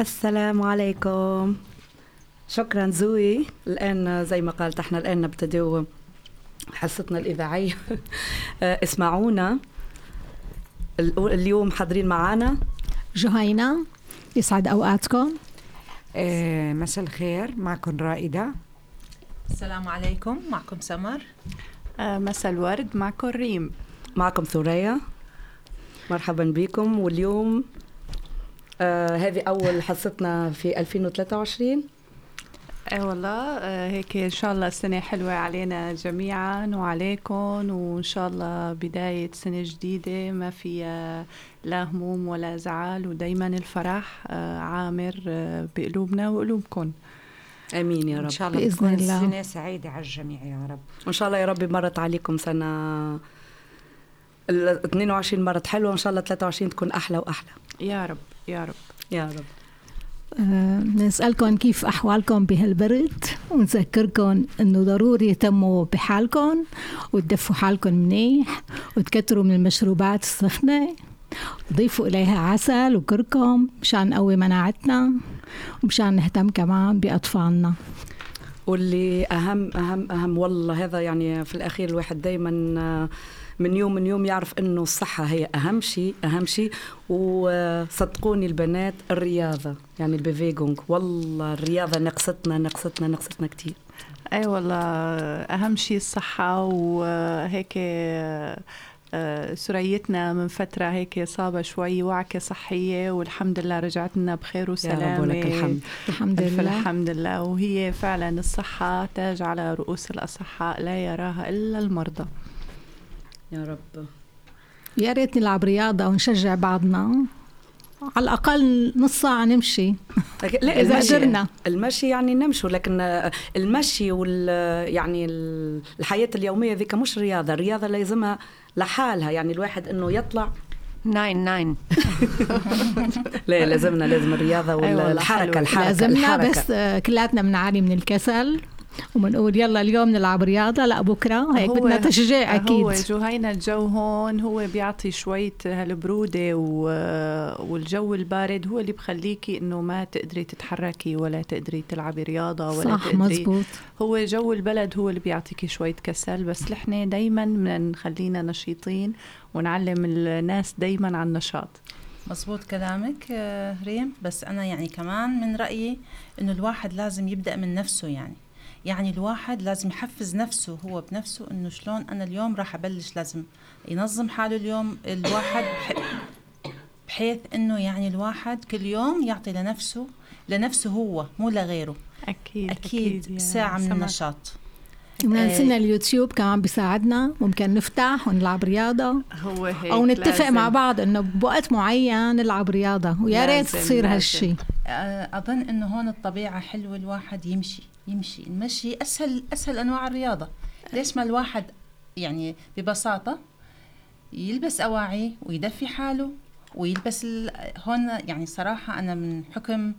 السلام عليكم. شكرا زوي. الآن زي ما قالت إحنا الآن نبتدئ حصتنا الإذاعية. اسمعونا. اليوم حاضرين معنا جهينة يسعد أوقاتكم. آه مساء الخير. معكم رائدة. السلام عليكم. معكم سمر. آه مساء الورد. معكم ريم. معكم ثريا. مرحبا بكم. واليوم آه هذه أول حصتنا في 2023 أي والله آه هيك إن شاء الله السنة حلوة علينا جميعا وعليكم وإن شاء الله بداية سنة جديدة ما فيها لا هموم ولا زعل ودائما الفرح آه عامر آه بقلوبنا وقلوبكم. آمين يا رب. ان شاء الله بإذن تكون الله. سنه سعيدة على الجميع يا رب. وان شاء الله يا رب مرت عليكم سنة ال 22 مرت حلوة وان شاء الله 23 تكون أحلى وأحلى. يا رب. يا رب. يا رب. آه، نسألكم كيف أحوالكم بهالبرد؟ ونذكركم إنه ضروري تهتموا بحالكم وتدفوا حالكم منيح وتكتروا من المشروبات السخنة. وضيفوا إليها عسل وكركم مشان نقوي مناعتنا ومشان نهتم كمان بأطفالنا. واللي اهم اهم أهم والله هذا يعني في الأخير الواحد دائما من يوم من يوم يعرف إنه الصحة هي أهم شيء أهم شيء وصدقوني البنات الرياضة يعني البيفيجونج والله الرياضة نقصتنا نقصتنا نقصتنا كثير أي والله أهم شيء الصحة وهيك آه، سريتنا من فترة هيك صابة شوي وعكة صحية والحمد لله رجعت لنا بخير يا وسلامة. رب ولك الحمد. الحمد لله. الحمد لله. وهي فعلا الصحة تاج على رؤوس الأصحاء لا يراها إلا المرضى. يا رب. يا ريت نلعب رياضة ونشجع بعضنا. على الأقل نص ساعة نمشي. لا إذا المشي قدرنا. المشي يعني نمشوا لكن المشي وال يعني الحياة اليومية ذيك مش رياضة. الرياضة لازمها لحالها. يعني الواحد إنه يطلع. nein nein. لا لازمنا لازم الرياضة أي والله والحركة حلو. الحركة لازمنا الحركة. بس آه، كلاتنا بنعاني من الكسل. وبنقول يلا اليوم نلعب رياضة. لا بكرة. هيك هو- بدنا تشجيع أكيد. هو جهينة الجو هون هو بيعطي شوية هالبرودة و- والجو البارد هو اللي بخليكي إنه ما تقدري تتحركي ولا تقدري تلعبي رياضة ولا صح تقدري. مزبوط. هو جو البلد هو اللي بيعطيكي شوية كسل بس نحن دايما بدنا نخلينا نشيطين ونعلم الناس دايما عن النشاط مزبوط كلامك آه، ريم. بس أنا يعني كمان من رأيي إنه الواحد لازم يبدأ من نفسه يعني. يعني الواحد لازم يحفز نفسه هو بنفسه إنه شلون أنا اليوم راح أبلش لازم ينظم حاله اليوم. الواحد بح- بحيث إنه يعني الواحد كل يوم يعطي لنفسه لنفسه هو مو لغيره. أكيد أكيد يا ساعة من. النشاط. وننسينا اليوتيوب كمان بيساعدنا. ممكن نفتح ونلعب رياضة. هو هيك أو نتفق لازم. مع بعض إنه بوقت معين نلعب رياضة. ويا ريت تصير لازم. هالشي. آه، أظن إنه هون الطبيعة حلوة الواحد يمشي. يمشي. المشي أسهل أسهل أنواع الرياضة. ليش ما الواحد يعني ببساطة يلبس أواعي ويدفي حاله ويلبس ال... هون يعني صراحة أنا من حكم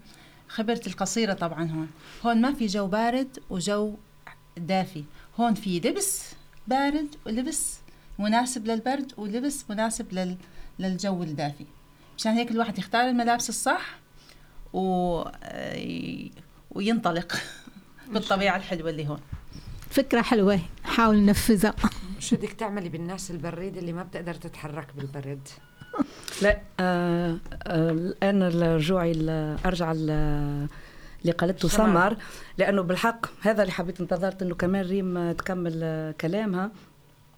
خبرتي القصيرة طبعا هون. هون ما في جو بارد وجو دافي. هون في لبس بارد ولبس مناسب للبرد ولبس مناسب لل... للجو الدافي. مشان هيك الواحد يختار الملابس الصح و... آه، وينطلق. بالطبيعة الحلوة اللي هون. فكرة حلوة. نحاول ننفذها. شو بدك تعملي بالناس البريد اللي ما بتقدر تتحرك بالبرد لا آه آه الان رجوعي ل- اللي قالته سمر. لأنه بالحق هذا اللي حبيت انتظرت إنه كمان ريم تكمل آه، كلامها.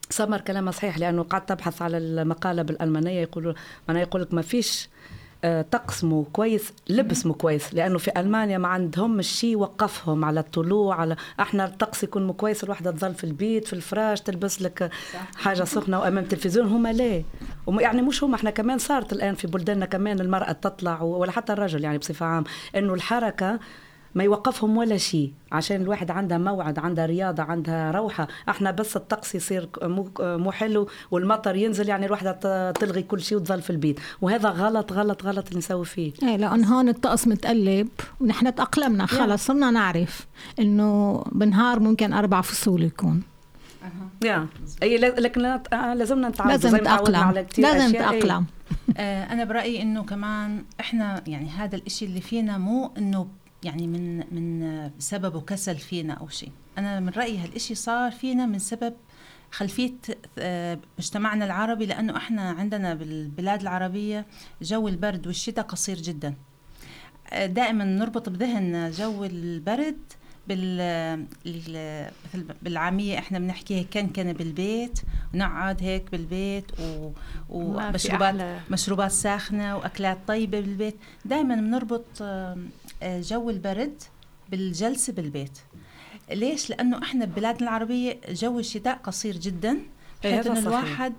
سمر كلامها صحيح لأنه قعدت ابحث على المقالة بالألمانية يقولوا معناها يقول لك ما فيش آه، طقس مو كويس لبس مو كويس لأنه في ألمانيا ما عندهم الشيء وقفهم على الطلوع على إحنا الطقس يكون مو كويس الواحدة تظل في البيت في الفراش تلبس لك حاجة سخنة وأمام التلفزيون. هما لا يعني مش هم إحنا كمان صارت الآن في بلداننا كمان المرأة تطلع ولا حتى الرجل يعني بصفة عام إنه الحركة ما يوقفهم ولا شيء. عشان الواحد عندها موعد عندها رياضة عندها روحة. إحنا بس الطقس يصير مو, مو حلو والمطر ينزل يعني الواحدة ت- تلغي كل شيء وتظل في البيت. وهذا غلط غلط غلط اللي نسوي فيه. إيه لأن هون الطقس متقلب ونحن تأقلمنا. خلص صرنا نعرف إنه بالنهار ممكن أربع فصول يكون. يا أي لكن آه، لازمنا نتعود. لازم نتأقلم. لازم أشياء. إيه. نتأقلم آه، أنا برأيي إنه كمان إحنا يعني هذا الإشي اللي فينا مو إنه يعني من من سببه كسل فينا أو شيء. أنا من رأيي هالإشي صار فينا من سبب خلفية آه، مجتمعنا العربي لأنه إحنا عندنا بالبلاد العربية جو البرد والشتاء قصير جدا. دائما نربط بذهننا جو البرد بال بالعامية إحنا بنحكي هيك كنكنة بالبيت ونقعد هيك بالبيت و... ومشروبات. مشروبات ساخنة وأكلات طيبة بالبيت. دائما بنربط جو البرد بالجلسة بالبيت. ليش؟ لأنه إحنا ببلادنا العربية جو الشتاء قصير جدا إيه، بحيث إنه. الواحد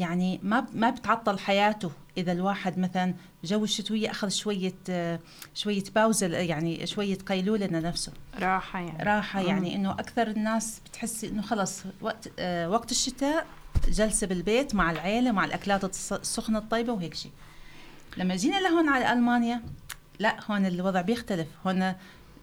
يعني ما ما بتعطل حياته. إذا الواحد مثلا جو الشتويه أخذ شوية آه، شوية باوزه يعني شوية قيلولة لنفسه. راحة يعني. راحة يعني إنه أكثر الناس بتحسي إنه خلص وقت آه وقت الشتاء جلسة بالبيت مع العيلة مع الأكلات السخنة الطيبة وهيك شيء. لما جينا لهون على ألمانيا لا هون الوضع بيختلف. هون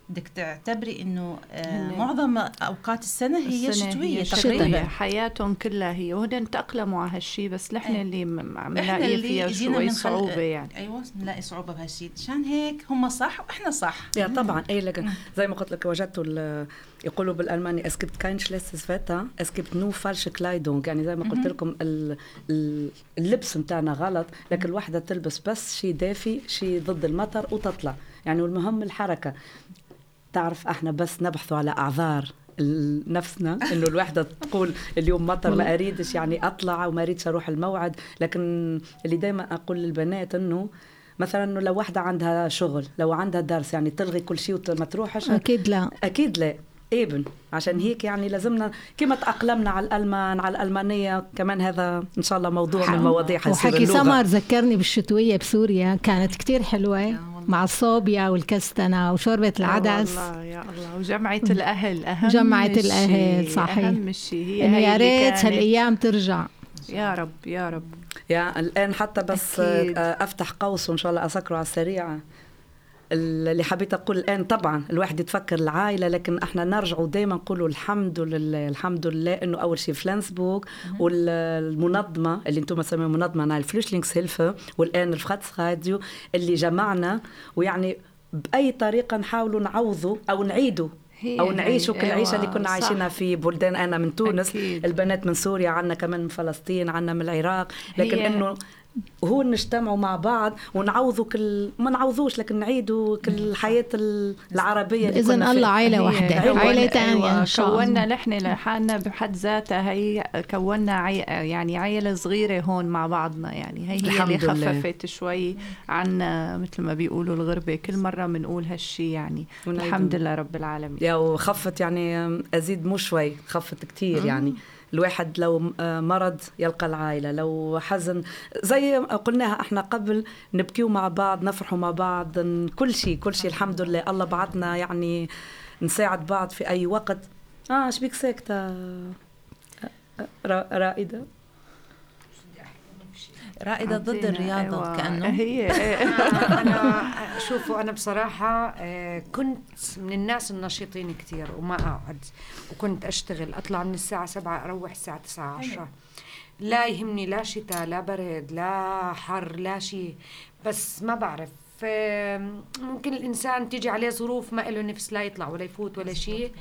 بدك تعتبري إنه آه معظم أوقات السنة هي السنة شتوية هي تقريبا. شتوية. حياتهم كلها هي. وهن تأقلموا على هالشي بس نحن إيه. اللي عم نلاقي فيها شوي من خلق- صعوبة يعني. أيوه بنلاقي صعوبة بهالشيء عشان هيك هم صح وإحنا صح. يا طبعا. اي لكن زي ما قلت لك وجدت ال- يقولوا بالألماني es gibt kein schlechtes Wetter. Es gibt nur falsche Kleidung. يعني زي ما قلت لكم ال- ال- اللبس متاعنا غلط لكن الواحدة تلبس بس شيء دافي شيء ضد المطر وتطلع. يعني والمهم الحركة. تعرف إحنا بس نبحث على اعذار نفسنا إنه الوحدة تقول اليوم مطر ما أريدش يعني أطلع وما أريدش أروح الموعد. لكن اللي دائما أقول للبنات إنه مثلا إنه لو واحدة عندها شغل لو عندها درس يعني تلغي كل شيء وما تروحش أكيد لا. أكيد لا. ابن عشان هيك يعني لازمنا كما تأقلمنا على الالمان على الألمانية كمان هذا إن شاء الله موضوع من المواضيع حيصير وحكي. سمر ذكرني بالشتوية بسوريا كانت كتير حلوة. مع الصوبيا والكستنة وشوربة العدس والله يا الله وجمعة الأهل أهم جمعة. الأهل، صحيح. أهم شيء هي هي يا ريت كانت. هالأيام ترجع يا رب يا رب يا الآن حتى بس أكيد. أفتح قوس وإن شاء الله أسكره على السريع اللي حبيت أقول الآن طبعا الواحد يتفكر العائلة لكن إحنا نرجع دائما نقولوا الحمد لله الحمد لله إنه أول شيء فلانسبورغ والمنظمة اللي أنتم تسموها منظمة نايل Flüchtlingshilfe والآن ال Fratz Radio اللي جمعنا ويعني بأي طريقة نحاولوا نعوضوا أو نعيدوا أو. نعيشوا كل العيشه اللي أيوة، كنا. عايشينها في بلدان أنا من تونس أكيد. البنات من سوريا عنا كمان من فلسطين عنا من العراق لكن إنه هو نجتمعوا مع بعض ونعوضوا كل ما نعوضوش لكن نعيدوا كل الحياة العربية كنا الله واحدة كون- عائلة تانية أيوة، إن شاء كونا الله نحن لحالنا بحد ذاتها هي كونا عي... يعني عيلة صغيرة هون مع بعضنا يعني هي هي اللي الحمد لله. خففت شوي عنا مثل ما بيقولوا الغربة. كل مرة بنقول هالشي يعني. الحمد لله رب العالمين. يا وخفت يعني أزيد مو شوي خفت كتير يعني. الواحد لو آه، مرض يلقى العائلة لو حزن زي قلناها إحنا قبل نبكيو مع بعض نفرحوا مع بعض كل شيء كل شيء الحمد لله. الله بعتنا يعني نساعد بعض في أي وقت. آه إيش بيك ساكتة؟ آه، را- رائدة. رائدة ضد الرياضة أيوة، كأنه. هي. أنا, أنا شوفوا أنا بصراحة آه، كنت من الناس النشيطين كتير وما أقعد. وكنت أشتغل أطلع من الساعة سبعة أروح الساعة تسعة عشرة. لا يهمني لا شتاء لا برد لا حر لا شيء. بس ما بعرف ممكن الإنسان تيجي عليه ظروف ما له نفس لا يطلع ولا يفوت ولا شيء.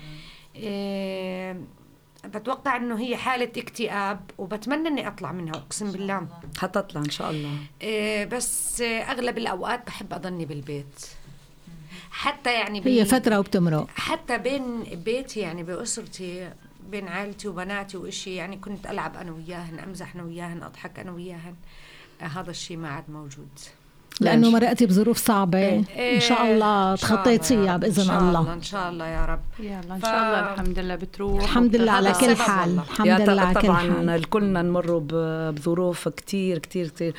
بتوقع إنه هي حالة اكتئاب وبتمنى إني أطلع منها أقسم بالله. حتطلع إن شاء الله. إيه بس أغلب الأوقات بحب أضلني بالبيت. حتى يعني هي فترة وبتمرق. حتى بين بيتي يعني باسرتي بين عائلتي وبناتي وإشي يعني كنت ألعب أنا وياهن أمزح أنا وياهن أضحك أنا وياهن. هذا الشيء ما عاد موجود. لأنه مرقتي بظروف صعبة. إيه، إن شاء الله الله تخطيتيها إن شاء الله. إن شاء الله يا رب. يلا إن ف- شاء الله الحمد لله بتروح الحمد لله على كل حال. الحمد لله على كل طبعا حال. الكلنا نمر ب- بظروف كتير كتير كتير.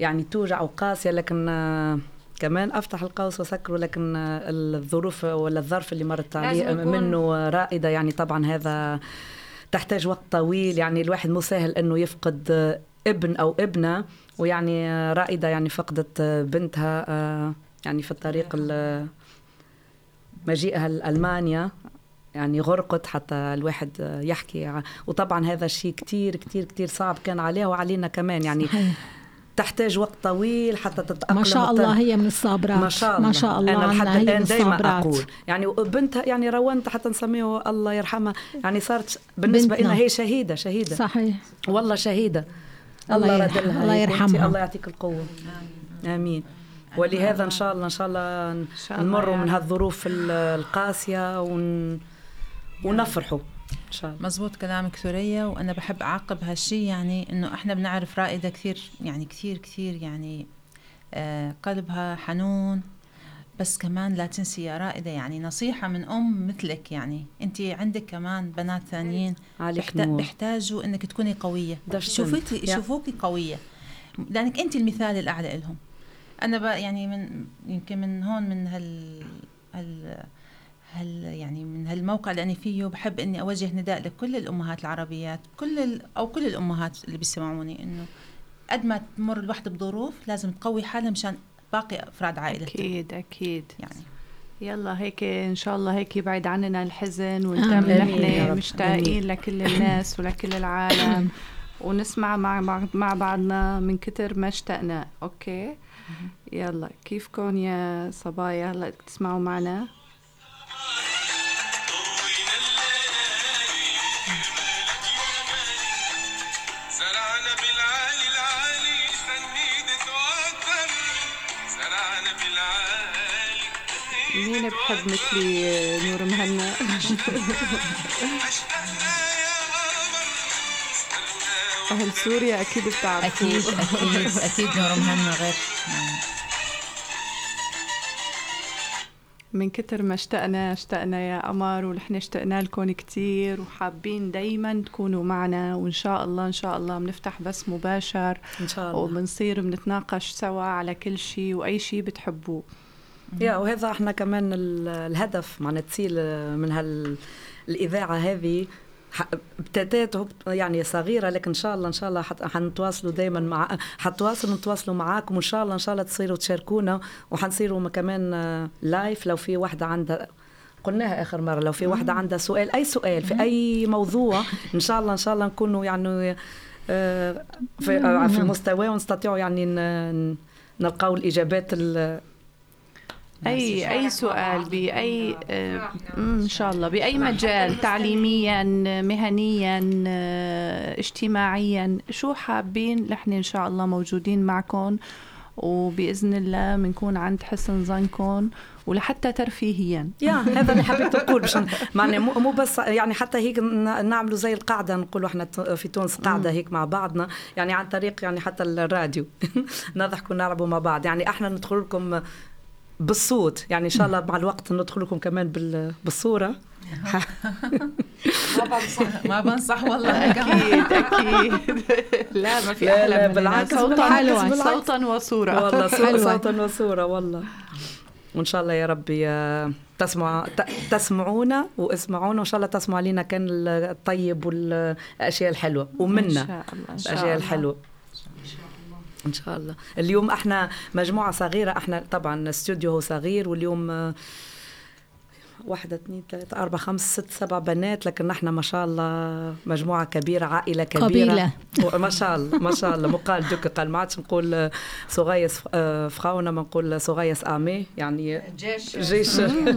يعني توجع وقاسية لكن آه، كمان أفتح القوس واسكره لكن آه، الظروف ولا الظرف اللي مرت عليه منه رائدة. يعني طبعا هذا تحتاج وقت طويل. يعني الواحد مو سهل إنه يفقد ابن أو ابنة ويعني رائدة يعني فقدت بنتها آه، يعني في الطريق ال- مجيئها لألمانيا. يعني غرقت حتى الواحد يحكي وطبعا هذا الشيء كتير كتير كتير صعب كان عليها وعلينا كمان. يعني. تحتاج وقت طويل حتى تتأقلم ما شاء الله هي من الصابرات. ما شاء الله. ما شاء الله أنا عنا لحد دائما الصابرات. أقول. يعني بنتها يعني روانت حتى نسميه الله يرحمها. يعني صارت بالنسبة بنتنا. لنا هي شهيدة شهيدة. صحيح. والله شهيدة. الله الله الله يرحمها. الله يعطيك القوة. آمين. ولهذا إن شاء الله إن شاء الله ن- شاء الله نمروا يا من. هالظروف ال- القاسية ون... ونفرحوا. إن شاء الله. مزبوط كلامك ثريا وأنا بحب أعقب هالشيء يعني إنه إحنا بنعرف رائدة كثير يعني كثير كثير يعني آه قلبها حنون بس كمان لا تنسي يا رائدة يعني نصيحة من أم مثلك يعني. أنت عندك كمان بنات ثانيين عليك بحت- نور. بيحتاجوا إنك تكوني. يشوفوك يا. يشوفوكي قوية. لأنك أنت المثال الأعلى لهم. أنا بقى يعني من يمكن من هون من هال هال هل يعني من هالموقع اللي أنا فيه بحب إني أوجه نداء لكل الأمهات العربيات كل ال أو كل الأمهات اللي بيسمعوني إنه قد ما تمر الوحده بظروف لازم تقوي حالها مشان باقي أفراد عائلتها أكيد أكيد. يعني. يلا هيك إن شاء الله هيك يبعد عننا الحزن يا نحن. مشتاقين لكل الناس ولكل العالم. ونسمع مع مع- مع بعضنا من كتر ما اشتقنا. أوكي؟ يلا كيفكم يا صبايا؟ هلا تسمعوا معنا. مين بحب مثلي نور مهنا. اشتقنا يا قمر سهرنا أهل سوريا أكيد بتعرفوا أكيد أكيد أكيد نور مهنا غير. من كتر ما اشتقنا اشتقنا يا قمر ونحن اشتقنا لكم كتير وحابين دايما تكونوا معنا وإن شاء الله إن شاء الله بنفتح بس مباشر. إن شاء الله. وبنصير بنتناقش سوا على كل شيء وأي شيء بتحبوه. يا وهذا إحنا كمان ال- الهدف معنا تسيل من هال الإذاعة هذه. هو يعني صغيرة لكن إن شاء الله إن شاء الله حنتواصلوا دائما مع حتواصلوا نتواصلوا معاكم وإن شاء الله إن شاء الله تصيروا تشاركونا وحنصيروا كمان آه، لايف لو في واحدة عندها قلناها آخر مرة لو في واحدة عندها سؤال أي سؤال في أي موضوع إن شاء الله إن شاء الله نكونوا يعني آه، في, آه، في المستوى ونستطيعوا يعني نلقاو الإجابات ال- اي أي سؤال بأي آه، مم، إن شاء الله بأي مجال؟ تعليميا مهنيا آه، اجتماعيا؟ شو حابين نحن إن شاء الله موجودين معكم؟ وبإذن الله بنكون عند حسن ظنكم ولحتى ترفيهيا. يا هذا اللي حبيت نقول باش معنى مو مو بس يعني حتى هيك ن- نعملوا زي القاعدة نقولوا إحنا في تونس قاعدة هيك مع بعضنا يعني عن طريق يعني حتى الراديو. نضحكوا ونلعبوا مع بعض. يعني إحنا ندخل لكم بالصوت. يعني إن شاء الله مع الوقت ندخل لكم كمان بال- بالصورة. ما بنصح ما بنصح والله. أكيد أكيد. لا ما في لا، أحلى لا، بالعكس، صوتا. صوتا وصورة. والله. صوتا وصورة والله. وإن شاء الله يا ربي آه، تسمع تسمعونا واسمعونا وإن شاء الله تسمعوا علينا كان الطيب والأشياء الحلوة. إن ومنا الأشياء الحلوة. إن شاء الله. اليوم إحنا مجموعة صغيرة إحنا طبعا الاستوديو هو صغير واليوم واحدة اثنين ثلاثة أربعة خمس ست سبع بنات لكن نحن ما شاء الله مجموعة كبيرة عائلة كبيرة قبيلة. ما شاء الله ما شاء الله مقال دوك قال ما عادش نقول صغيس آه، فخاونة ما نقول صغيس آمي يعني جيش جيش أيوه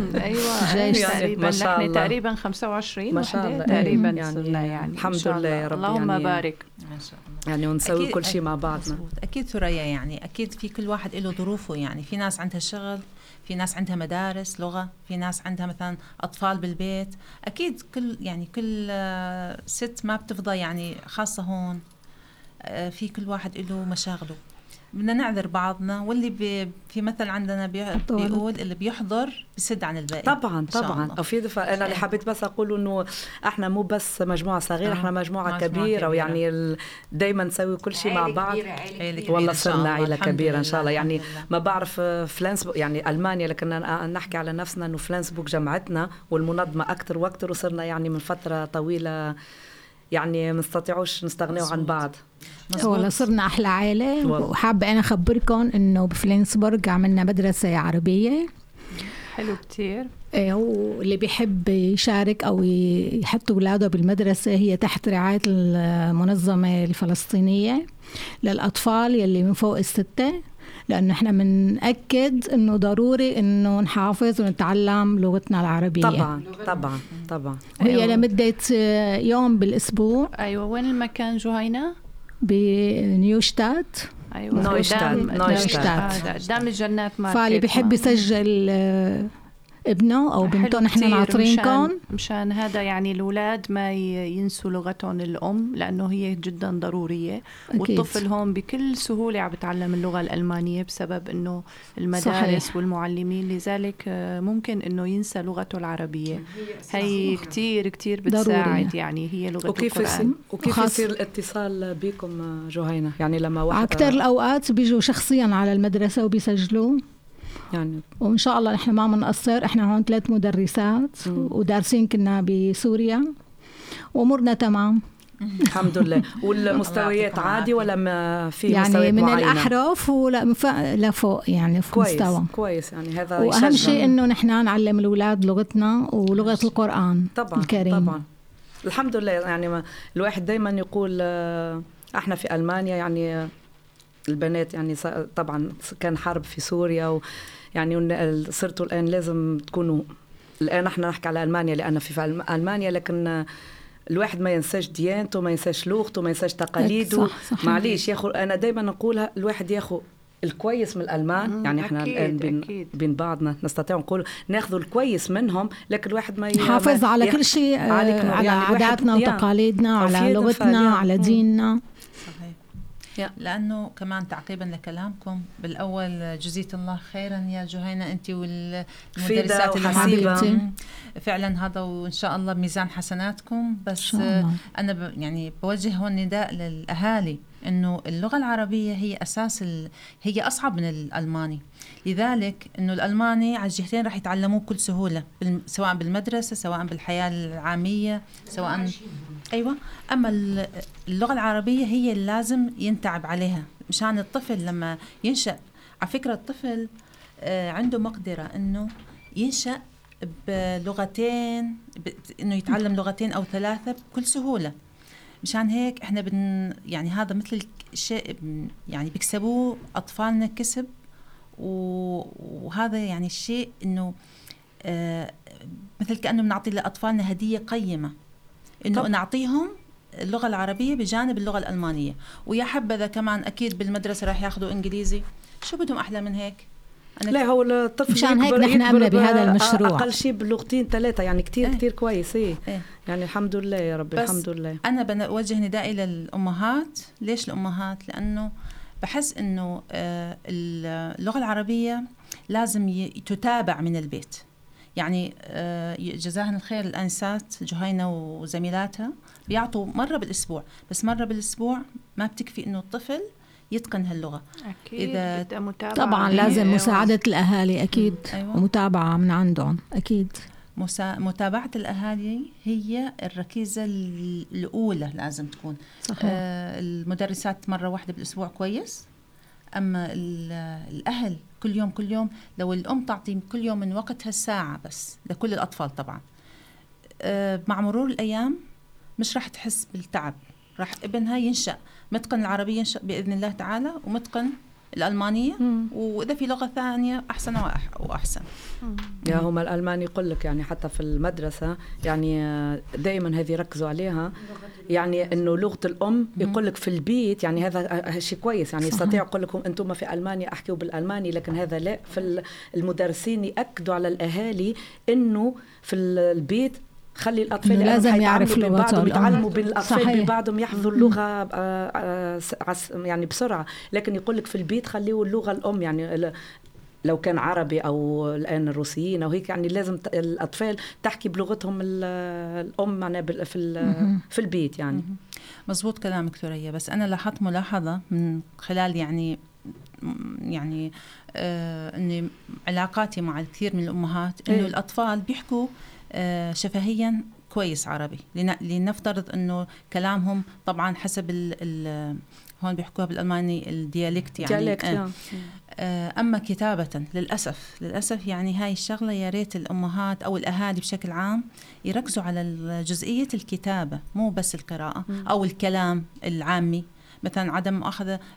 جيش. أيوة، تقريبا ما شاء نحن الله. تقريبا 25 ما شاء الله، تقريبا أيوة. يعني يعني الحمد لله. يا رب اللهم يعني بارك ما شاء الله يعني ونسوي أكيد- كل شيء مع أكيد- بعضنا مزبوط. أكيد ثريا يعني أكيد في كل واحد له ظروفه يعني في ناس عندها شغل في ناس عندها مدارس لغة في ناس عندها مثلا أطفال بالبيت أكيد كل يعني كل آه، ست ما بتفضى يعني خاصة هون آه، في كل واحد له مشاغله. بدنا نعذر بعضنا واللي بي في مثل عندنا بي. بيقول اللي بيحضر بسد عن الباقي طبعا طبعا. وفي دفع أنا اللي إيه. حبيت بس أقول إنه إحنا مو بس مجموعة صغيرة آه. إحنا مجموعة, مجموعة كبيرة, كبيرة. ويعني ال... دايما نسوي كل شيء مع بعض كبيرة، كبيرة. والله إن شاء صرنا الله. عائله كبيرة إن شاء الله لله، يعني. ما بعرف آه، فلانسبوك يعني ألمانيا لكن أنا نحكي على نفسنا إنه فلانسبوك جمعتنا والمنظمة أكثر وأكثر وصرنا يعني من فترة طويلة يعني ما نستطيعوش نستغنوا عن. بعض. والله صرنا أحلى عائلة. وحابة أنا أخبركم إنه بفلينسبرغ عملنا مدرسة عربية. حلو كتير. إيه، هو اللي بيحب يشارك أو يحط أولاده بالمدرسة هي تحت رعاية المنظمة الفلسطينية للأطفال يلي من فوق الستة. لأنه إحنا بنأكد إنه ضروري إنه نحافظ ونتعلم لغتنا العربية طبعا طبعا طبعا وهي أيوة. لمدة آه، يوم بالأسبوع أيوه وين المكان جهينة؟ بنيوشتات أيوه نويشتات، نويشتات. آه، قدام الجنات ماركت فاللي بيحب هون. يسجل آه، ابنه أو بنته نحن ناطرينكم مشان, مشان هذا يعني الأولاد ما ينسوا لغتهم الأم لأنه هي جدا ضرورية. أكيد. والطفل هون بكل سهولة عم بتعلم اللغة الألمانية بسبب إنه المدارس صحيح. والمعلمين. لذلك آه، ممكن إنه ينسى لغته العربية. هي كتير كتير بتساعد يعني هي لغة وكيف القرآن. وكيف يصير الاتصال بكم آه، جهينة؟ يعني لما واحد أكثر الأوقات بيجوا شخصيا على المدرسة وبيسجلوا. يعني. وإن شاء الله نحن ما بنقصر إحنا هون ثلاث مدرسات مم. ودارسين كنا بسوريا. وأمورنا تمام. الحمد لله. والمستويات عادي ولا ما في يعني مستويات من معينة؟ الأحرف ولا من ف- لفوق يعني في كويس مستوى. كويس. يعني هذا يشجع. شيء إنه نحن نعلم الأولاد لغتنا ولغة القرآن طبعا الكريم. طبعا. الحمد لله. يعني الواحد دايما يقول آه، إحنا في ألمانيا يعني البنات يعني طبعا كان حرب في سوريا و يعني صرتوا الآن لازم تكونوا الآن إحنا نحكي على ألمانيا لأن في ألمانيا لكن الواحد ما ينساش ديانته ما ينساش لغته ما ينساش تقاليده معليش ياخذ أنا دايما نقولها الواحد ياخذ الكويس من الألمان يعني إحنا أكيد، الان بين, أكيد. بين بعضنا نستطيع نقول ناخذ الكويس منهم لكن الواحد ما ي- نحافظ ما- على كل شيء. على يعني عاداتنا. وتقاليدنا على لغتنا. على. ديننا يا. لأنه كمان تعقيبا لكلامكم بالأول جزيت الله خيرا يا جهينة انت والمدرسات اللي. معاكم. فعلا هذا وإن شاء الله بميزان حسناتكم بس شاء الله أنا ب يعني بوجه هون نداء للأهالي إنه اللغة العربية هي أساس ال... هي أصعب من الألماني لذلك إنه الألماني على الجهتين راح يتعلموه بكل سهولة بال... سواء بالمدرسة سواء بالحياة العامية سواء أيوه أما ال- اللغة العربية هي اللي لازم ينتعب عليها مشان الطفل لما ينشأ على فكرة الطفل آه، عنده مقدرة إنه ينشأ بلغتين. إنه يتعلم لغتين أو ثلاثة بكل سهولة مشان هيك إحنا بن يعني هذا مثل الشيء يعني بيكسبوه أطفالنا كسب وهذا يعني الشيء إنه آه مثل كأنه بنعطي لأطفالنا هدية قيمة إنه طب- نعطيهم اللغة العربية بجانب اللغة الألمانية. ويا حبذا كمان أكيد بالمدرسة راح ياخذوا إنجليزي. شو بدهم أحلى من هيك؟ أنا لا هو الطفل مشان هيك نحن قمنا بهذا المشروع. أقل شيء بلغتين ثلاثة يعني كتير إيه. كتير كويس إيه. إيه. يعني الحمد لله يا رب بس الحمد لله. أنا بوجه ندائي للأمهات. ليش الأمهات؟ لأنه بحس إنه آه، اللغة العربية لازم تتابع من البيت. يعني آه، جزاهن الخير الانسات جهينة وزميلاتها بيعطوا مرة بالأسبوع بس مرة بالأسبوع ما بتكفي إنه الطفل يتقن هاللغة أكيد إذا- بدها متابعة طبعا لازم أيوة. مساعدة الأهالي أكيد أيوة. ومتابعة من عندهم أكيد مسا... متابعة الأهالي هي الركيزة ال- الأولى لازم تكون صحيح آه، المدرسات مرة واحدة بالأسبوع كويس أما ال- الأهل كل يوم كل يوم. لو الأم تعطي كل يوم من وقتها الساعة بس لكل الأطفال طبعا. آه، مع مرور الأيام مش راح تحس بالتعب. راح ابنها ينشأ. متقن العربية ينشأ بإذن الله تعالى ومتقن الألمانية مم. وإذا في لغة ثانية أحسن وأح- وأحسن. يا هم الالمان يقول لك يعني حتى في المدرسة يعني دائما هذه يركزوا عليها. يعني إنه لغة الأم يقول لك في البيت يعني هذا شيء كويس. يعني. يستطيع يقول لكم أنتم في ألمانيا احكوا بالألماني لكن هذا لا. في ال- المدرسين يأكدوا على الأهالي إنه في البيت خلي الأطفال لازم يعرف بين لغته بعضهم الأم. يتعلموا بين الأطفال صحيح. بين بعضهم يحفظوا اللغة آه، آه، يعني بسرعة لكن يقول لك في البيت خليه اللغة الأم يعني لو كان عربي أو الآن الروسيين أو هيك يعني لازم الأطفال تحكي بلغتهم ال- الأم معنا في. في البيت يعني مزبوط كلامك ثريا بس أنا لاحظت ملاحظة من خلال يعني يعني آه إني علاقاتي مع الكثير من الأمهات إنه إيه. الأطفال بيحكوا شفهيا كويس عربي. لن- لنفترض إنه كلامهم طبعا حسب ال ال هون بيحكوها بالألماني الديالكت يعني ديالكت آه. يعني. آه، أما كتابة للأسف للأسف يعني هاي الشغلة يا ريت الأمهات أو الأهالي بشكل عام يركزوا على جزئية الكتابة مو بس القراءة أو الكلام العامي. مثلا عدم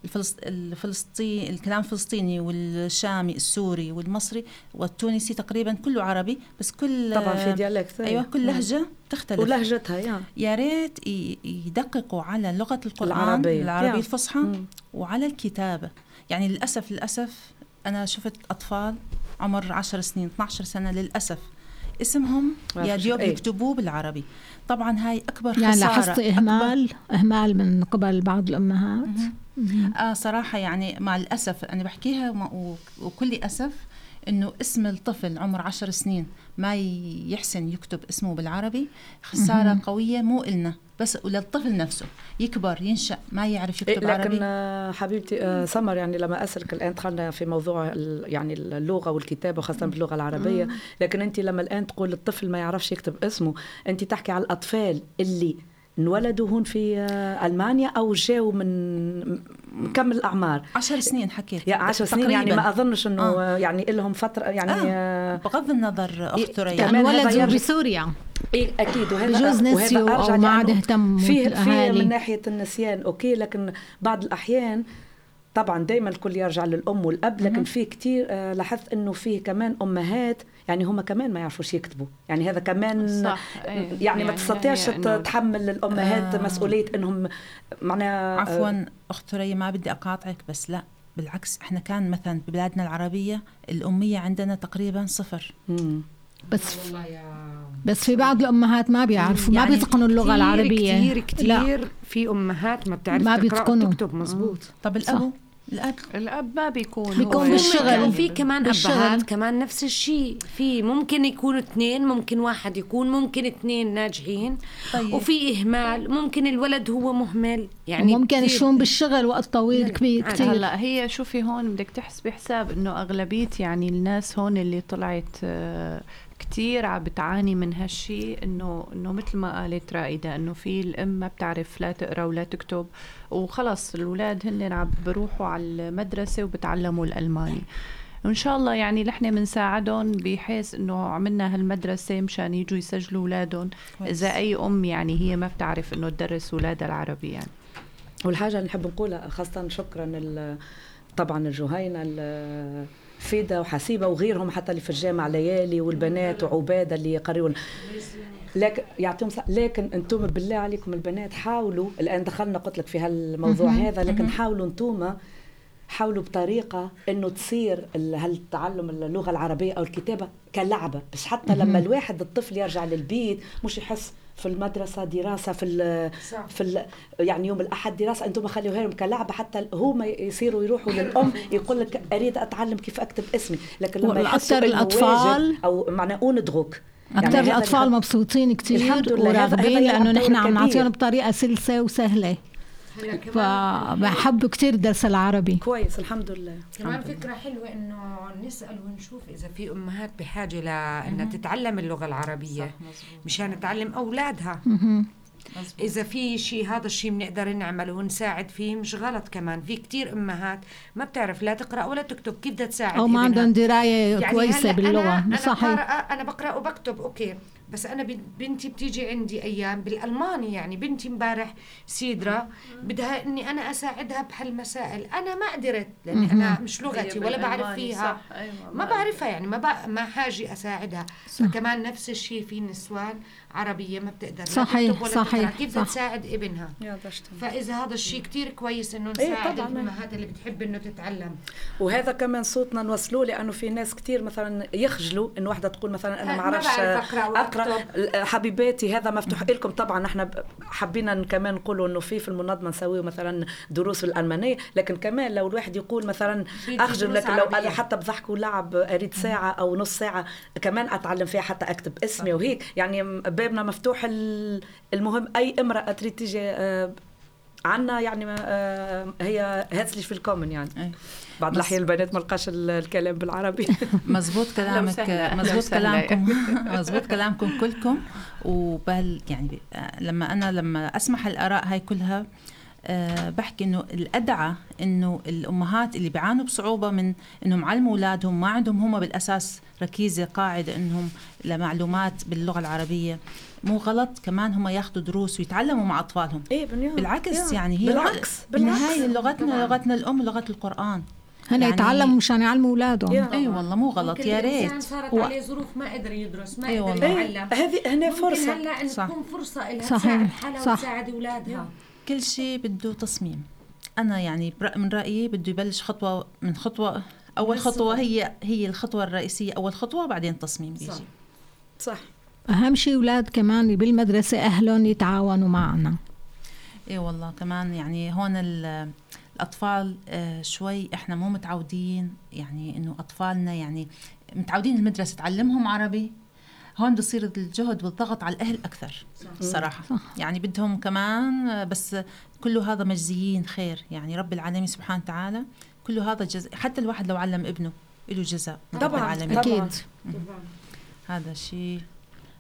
الفلسط... الفلسطيني الكلام الفلسطيني والشامي السوري والمصري والتونسي تقريبا كله عربي بس كل طبعا في ديالكت أيوة كل لهجة تختلف ولهجتها يعني يا ريت يدققوا على لغة القرآن العربية. العربية يا. الفصحى. وعلى الكتابة يعني للأسف للأسف أنا شفت أطفال عمر 10 سنين 12 سنة للأسف اسمهم؟ يا ديوب أي. يكتبوه بالعربي. طبعا هاي أكبر يعني خسارة. لاحظت أكبر- إهمال إهمال من قبل بعض الأمهات؟ مهم. آه صراحة يعني مع الأسف أنا بحكيها وكل أسف إنه اسم الطفل عمر عشر سنين ما يحسن يكتب اسمه بالعربي. خسارة مهم. قوية مو إلنا. بس وللطفل نفسه يكبر ينشأ ما يعرف إيه، يكتب لكن عربي. آه، حبيبتي آه، سمر يعني لما اسالك الآن دخلنا في موضوع يعني اللغة والكتابة وخاصة باللغة العربية لكن أنت لما الآن تقول الطفل ما يعرفش يكتب اسمه أنت تحكي على الأطفال اللي انولدوا هون في آه، ألمانيا أو جاوا من مكمل الأعمار عشر سنين حكيت يا عشر سنين يعني تقريباً. ما أظنش إنه آه. آه. يعني لهم فترة يعني آه. آه. بغض النظر ثريا كمان يعني ولدوا بسوريا إيه أكيد وهذا بجوز نسيوا أو ما عاد اهتموا في في. من ناحية النسيان أوكي لكن بعض الأحيان طبعا دائما الكل يرجع للأم والأب لكن في كتير آه لاحظت إنه فيه كمان أمهات يعني هم كمان ما يعرفوش يكتبوا يعني هذا كمان صح. يعني, يعني ما تستطيعش هي إنه تحمل الأمهات آه. آه. مسؤولية إنهم معناها عفوا أخت ثريا ما بدي أقاطعك بس لا بالعكس إحنا كان مثلا ببلادنا العربية الأمية عندنا تقريبا صفر مم. بس والله يا بس في بعض الأمهات ما بيعرفوا ما يعني بيتقنوا اللغة كتير العربية كتير لا كتير في أمهات ما بتعرف ما تقرأ بيتقنوا. وتكتب مزبوط طب الأب الأب. الأب ما بيكون بيكون بالشغل. يعني وفي كمان بالشغل. ابهات كمان نفس الشيء. في ممكن يكونوا اثنين ممكن واحد يكون ممكن اثنين ناجحين. طيب. وفي إهمال ممكن الولد هو مهمل. يعني ممكن يشون بالشغل وقت طويل كبير يعني كتير. هلا هي شوفي هون بدك تحسبي حساب إنه أغلبية يعني الناس هون اللي طلعت آه، كتير عم بتعاني من هالشي إنه إنه مثل ما قالت رائدة إنه في الام ما بتعرف لا تقرأ ولا تكتب وخلص الأولاد هن عم بروحوا على المدرسة وبتعلموا الألماني. وان شاء الله يعني نحن بنساعدهم بحيث إنه عملنا هالمدرسة مشان يجوا يسجلوا أولادهم. إذا أي أم يعني هي ما بتعرف إنه تدرس أولادها العربي يعني والحاجة اللي نحب نقولها خاصة شكرا طبعا الجهينة ال- فيدا وحسيبة وغيرهم حتى اللي في الجامعة ليالي والبنات وعبادة اللي يقررون لكن يعطيهم صح لكن أنتم بالله عليكم البنات حاولوا. الآن دخلنا قلت لك في هالموضوع هذا لكن حاولوا أنتم حاولوا بطريقة إنه تصير ال- هالتعلم اللغة العربية أو الكتابة كلعبة. بس حتى لما الواحد الطفل يرجع للبيت مش يحس في المدرسة دراسة في ال صح. في ال يعني يوم الأحد دراسة أنتم خليوها لهم كلعبة حتى هم يصيروا يروحوا للأم يقول لك أريد أتعلم كيف أكتب اسمي. لكن لما الأطفال- واجب أو معنى أوندغوك أكثر هذا الأطفال اللي- مبسوطين هذا وراغبين دور نحن عم. نعطيهم بطريقة سلسة وسهلة. فبحبوا كتير درس العربي. كويس الحمد لله. كمان فكرة حلوة إنه نسأل ونشوف إذا في أمهات بحاجة لانها تتعلم اللغة العربية مشان تعلم أولادها. مهم. إذا في شيء هذا الشيء بنقدر نعمله ونساعد فيه مش غلط كمان. في كتير أمهات ما بتعرف لا تقرأ ولا تكتب كيف بدها تساعد أو ما؟ عندهم دراية يعني كويسة هلأ باللغة. أنا, صحيح. قارئة أنا بقرأ وبكتب أوكي. بس أنا بن- بنتي بتيجي عندي أيام بالألماني يعني بنتي امبارح سيدرا بدها إني أنا أساعدها بحل مسائل أنا ما قدرت لأني أنا مش لغتي ولا بعرف فيها. ما بعرفها يعني ما. ما حاجة أساعدها. فكمان نفس الشيء في نسوان. عربية ما بتقدر صحيح، تكتب ولا صحيح، كيف بدها. تساعد ابنها؟ فإذا هذا الشيء كتير كويس إنه إيه نساعد طبعاً. الأمهات اللي بتحب إنه تتعلم. وهذا كمان صوتنا نوصلوه لأنه في ناس كتير مثلا يخجلوا إنه واحدة تقول مثلا أنا ما ما أعرفش بعرف أقرأ أقرأ. حبيباتي هذا مفتوح لكم طبعا إحنا ب- حبينا كمان نقولوا إنه في في المنظمة نسويه مثلا دروس الالمانيه لكن كمان لو الواحد يقول مثلا دروس لكن لو. أنا حتى بضحك ولعب أريد ساعة أو نص ساعة كمان أتعلم فيها حتى أكتب اسمي وهيك. يعني بابنا مفتوح ال- المهم أي امرأة تريد تيجي آه، عنا يعني آه، هي هاتليش في الكومن يعني أي. بعض الأحيان البنات ما لقاش ال- الكلام بالعربي مزبوط كلامك مزبوط. كلامكم مزبوط كلامكم كلكم وبال يعني ب- لما أنا لما أسمح الآراء هاي كلها أه بحكي إنه الأدعى إنه الأمهات اللي بيعانوا بصعوبة من إنهم علموا أولادهم ما عندهم هم بالأساس ركيزة قاعدة إنهم لمعلومات باللغة العربية مو غلط كمان هم ياخذوا دروس ويتعلموا مع أطفالهم بالنيوم. بالعكس يا. يعني هي بالعكس بالنهايه لغتنا لغتنا الأم لغة القرآن هن يعني- يتعلموا مشان يعلموا أولادهم. اي والله مو غلط يا ريت صارت هو- عليه ظروف ما قدر يدرس ما أي قدر والله. يتعلم هذه هنا ممكن فرصة هلا. تكون فرصة لها صحيح. تساعد حالها. وتساعد أولادها كل شيء بده تصميم. أنا يعني من رأيي بده يبلش خطوة من خطوة. أول خطوة. هي هي الخطوة الرئيسية أول خطوة بعدين التصميم بيجي. صح. صح أهم شيء أولاد كمان بالمدرسة اهلهم يتعاونوا معنا. اي والله كمان يعني هون ال- الأطفال آه، شوي إحنا مو متعودين يعني إنه أطفالنا يعني متعودين المدرسة تعلمهم عربي هون بصير الجهد والضغط على الأهل أكثر. الصراحه. يعني بدهم كمان بس كله هذا مجزيين خير. يعني رب العالمين سبحانه وتعالى كله هذا جزاء حتى الواحد لو علم ابنه له جزاء. العالمين. طبعاً. أكيد. هذا شيء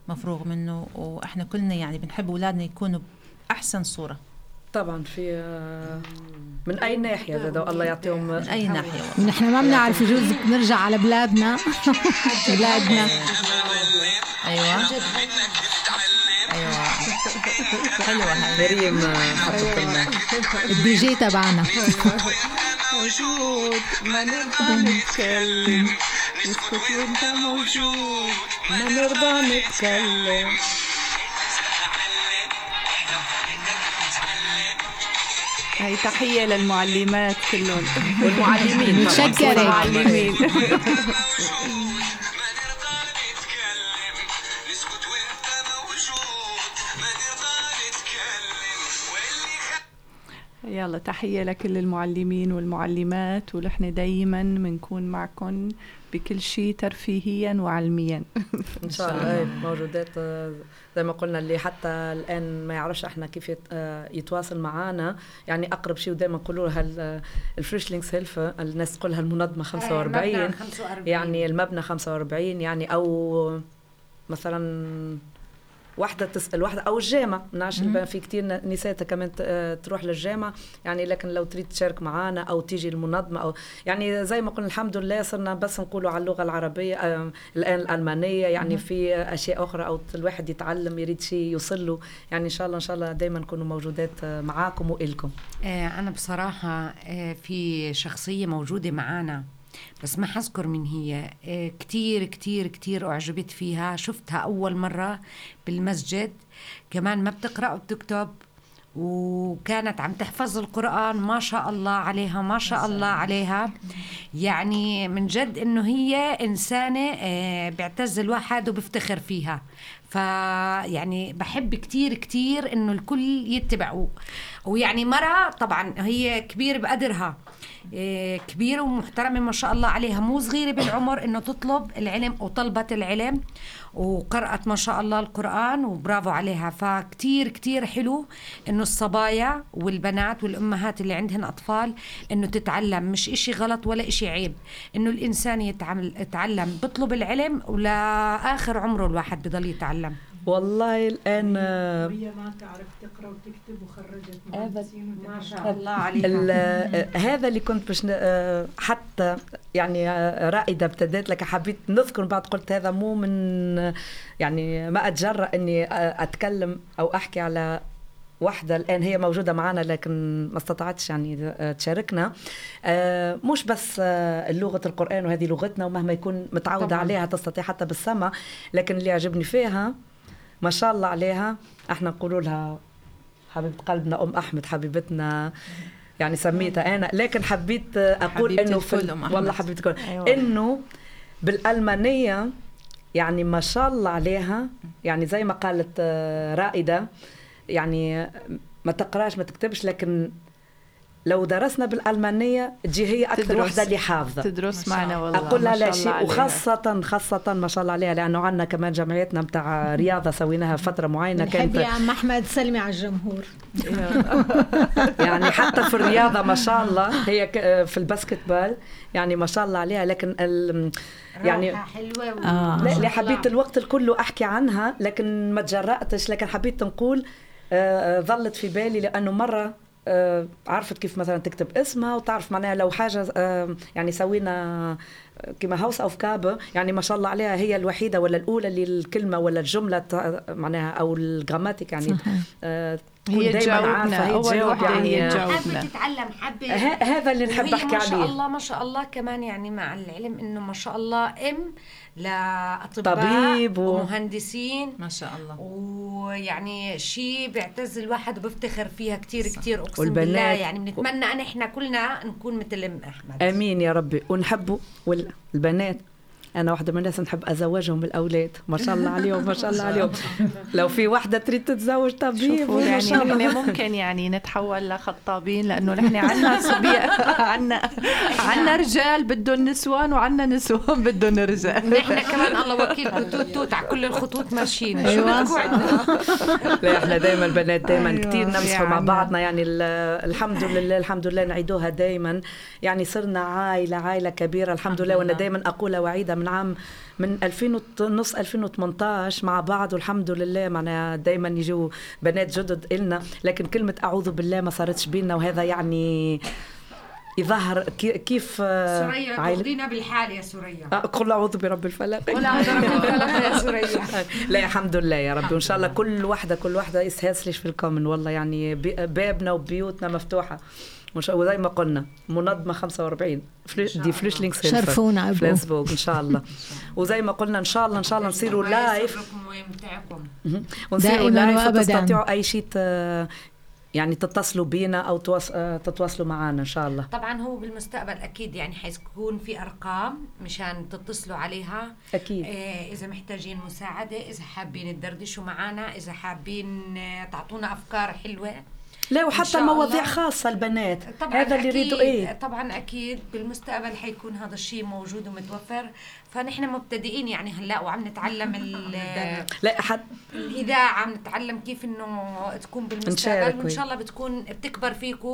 مفروغ منه وإحنا كلنا يعني بنحب أولادنا يكونوا بأحسن صورة. طبعا في آه، من أي ناحية زاد الله يعطيهم من أي ناحية. والله. نحن ما بنعرف يجوز نرجع على بلادنا. بلادنا. أيوه. أيوه. حلوة هاي مريم آه، حطت لنا. الدي جي تبعنا. موجود ما نرضى نتكلم. نسكت وانت موجود ما نرضى نتكلم. هي تحية للمعلمات كلهم والمعلمين. متشكرة. المعلمين ما نرضى نتكلم نسكت وانت موجود ما نرضى نتكلم واللي خ... يلا تحية لكل المعلمين والمعلمات ونحن دايما بنكون معكم بكل شيء ترفيهيا وعلميا. إن شاء الله. إيه، موجودات آه، زي ما قلنا اللي حتى الآن ما يعرفش إحنا كيف آه، يتواصل معنا يعني أقرب شيء ودائما نقولوا لها الفريشلينكس هيلف الناس تقولها المنظمة 45 مبنى 45 يعني المبنى 45 يعني أو مثلا واحدة تسأل واحدة أو الجامعة. نعرفش. في كتير نساء كمان آه، تروح للجامعة. يعني لكن لو تريد تشارك معانا أو تيجي المنظمة أو يعني زي ما قلنا الحمد لله صرنا بس نقولوا على اللغة العربية آه، الآن الألمانية. يعني. في أشياء أخرى أو الواحد يتعلم يريد شيء يوصل له يعني إن شاء الله إن شاء الله دايما نكونوا موجودات آه، معاكم وإلكم. أنا بصراحة في شخصية موجودة معانا. بس ما حذكر من هي. آه، كتير كتير كتير أعجبت فيها. شفتها أول مرة بالمسجد. كمان ما بتقرأ وبتكتب. وكانت عم تحفظ القرآن. ما شاء الله عليها ما شاء الله عليها. يعني من جد إنه هي إنسانة آه، بيعتز الواحد وبيفتخر فيها. فيعني بحب كتير كتير إنه الكل يتبع و- ويعني مرة طبعا هي كبير بقدرها. إيه، كبيرة ومحترمة ما شاء الله عليها. مو صغيرة بالعمر إنه تطلب العلم وطلبت العلم وقرأت ما شاء الله القرآن وبرافو عليها. فكتير كتير حلو إنه الصبايا والبنات والأمهات اللي عندهن أطفال إنه تتعلم. مش إشي غلط ولا إشي عيب. إنه الإنسان يتعلم. بطلب العلم ولاخر عمره الواحد بضل يتعلم. والله الآن آه، هي ما تعرف تقرأ وتكتب وخرجت مهندسين ما. شاء الله عليها آه، هذا اللي كنت باش آه، حتى يعني آه، رائدة ابتديت لك حبيت نذكر بعد قلت هذا مو من آه، يعني ما أتجرأ إني آه، أتكلم أو أحكي على واحدة الآن هي موجودة معنا لكن ما استطاعتش يعني آه، تشاركنا آه، مش بس آه، لغة القرآن وهذه لغتنا ومهما يكون متعودة طبعاً. عليها تستطيع حتى بالسمع لكن اللي يعجبني فيها ما شاء الله عليها. إحنا نقولوا لها حبيبة قلبنا أم أحمد حبيبتنا. يعني سميتها أنا. لكن حبيت حبيبة إنه في. والله حبيبة الكل. أيوة. إنه بالألمانية يعني ما شاء الله عليها. يعني زي ما قالت آه، رائدة يعني ما تقراش ما تكتبش لكن لو درسنا بالألمانية تجي هي أكثر تدرس. واحدة اللي حافظة تدرس معنا والله أقول ما لها لا شاء الله شيء. وخاصة خاصة ما شاء الله عليها لأنه عندنا كمان جمعيتنا متاع رياضة سويناها فترة معينة كانت يا عم أحمد سلمي على الجمهور يعني حتى في الرياضة ما شاء الله هي ك- في الباسكت بال يعني ما شاء الله عليها لكن ال يعني حلوة و... آه. لا حبيت الوقت الكله أحكي عنها لكن ما تجرأتش لكن حبيت نقول آه، آه، ظلت في بالي لأنه مرة آه، عرفت كيف مثلا تكتب اسمها وتعرف معناها لو حاجة آه، يعني سوينا كما Hausaufgabe يعني ما شاء الله عليها هي الوحيدة ولا الأولى اللي الكلمة ولا الجملة معناها أو ال Grammatik يعني صحيح. آه، هي تجاوبنا هي أول تجاوب وحده هي يعني. تجاوبنا حابة تتعلم حابة هذا اللي نحب احكي ما شاء عليه. الله ما شاء الله كمان يعني مع العلم إنه ما شاء الله إم لأطباء طبيب و- ومهندسين. ما شاء الله. ويعني شيء بيعتز الواحد وبفتخر فيها كتير كتير أقسم والبنات. بالله يعني بنتمنى أن إحنا كلنا نكون مثل أم أحمد. أمين يا ربي. ونحبوا والبنات أنا واحدة من الناس نحب أزوجهم الاولاد ما شاء الله عليهم ما شاء الله عليهم. لو في واحدة تريد تتزوج طبيب ما يعني شاء الله. نحن ممكن يعني نتحول لخطابين لأنه نحن عنا صبيان عنا عنا رجال بدهم نسوان وعنا نسوان بدهم رجال. نحن كمان الله وكيل توت توت على كل الخطوط ماشيين. شو أيوة. عندنا؟ لا إحنا دائما البنات دائما أيوة، كثير نمسحوا مع يعني. بعضنا. يعني ال- الحمد لله الحمد لله نعيدوها دائما يعني صرنا عائلة عائلة كبيرة. الحمد لله وأنا. دائما اقولها وأعيدها من عام من 2000 وت- نص 2018 مع بعض والحمد لله معناها دائما يجوا بنات جدد إلنا. لكن كلمة أعوذ بالله ما صارتش بينا وهذا يعني يظهر كي- كيف سوريا تأخذينا بالحال يا سوريا. آه، قل أعوذ برب الفلق. قل أعوذ برب الفلق يا سوريا. لا الحمد لله يا ربي. وإن شاء الله كل واحدة كل واحدة يسهسلش في الكومن. والله يعني بابنا وبيوتنا مفتوحة. وزي ما قلنا منظمة 45 فلو- دي فلوشلينغ شرفونا أبو فلانسبورغ إن شاء الله. وزي ما قلنا إن شاء الله إن شاء الله نصيروا لايف. ونصيروا لايف وأبداً. وتستطيعوا أي شيء ت- يعني تتصلوا بينا أو آه، تتواصلوا معنا إن شاء الله. طبعا هو بالمستقبل أكيد يعني حيكون في أرقام مشان تتصلوا عليها. أكيد. إيه، إذا محتاجين مساعدة إذا حابين تدردشوا معنا إذا حابين آه، تعطونا أفكار حلوة. لا وحتى مواضيع الله. خاصة البنات. طبعا هذا اللي يريدوا إيه؟ طبعا أكيد بالمستقبل حيكون هذا الشيء موجود ومتوفر. فنحن مبتدئين يعني هلا وعم نتعلم ال- لا حد الاذاعه عم نتعلم كيف إنه تكون بالمستقبل وإن. شاء الله بتكون بتكبر فيكم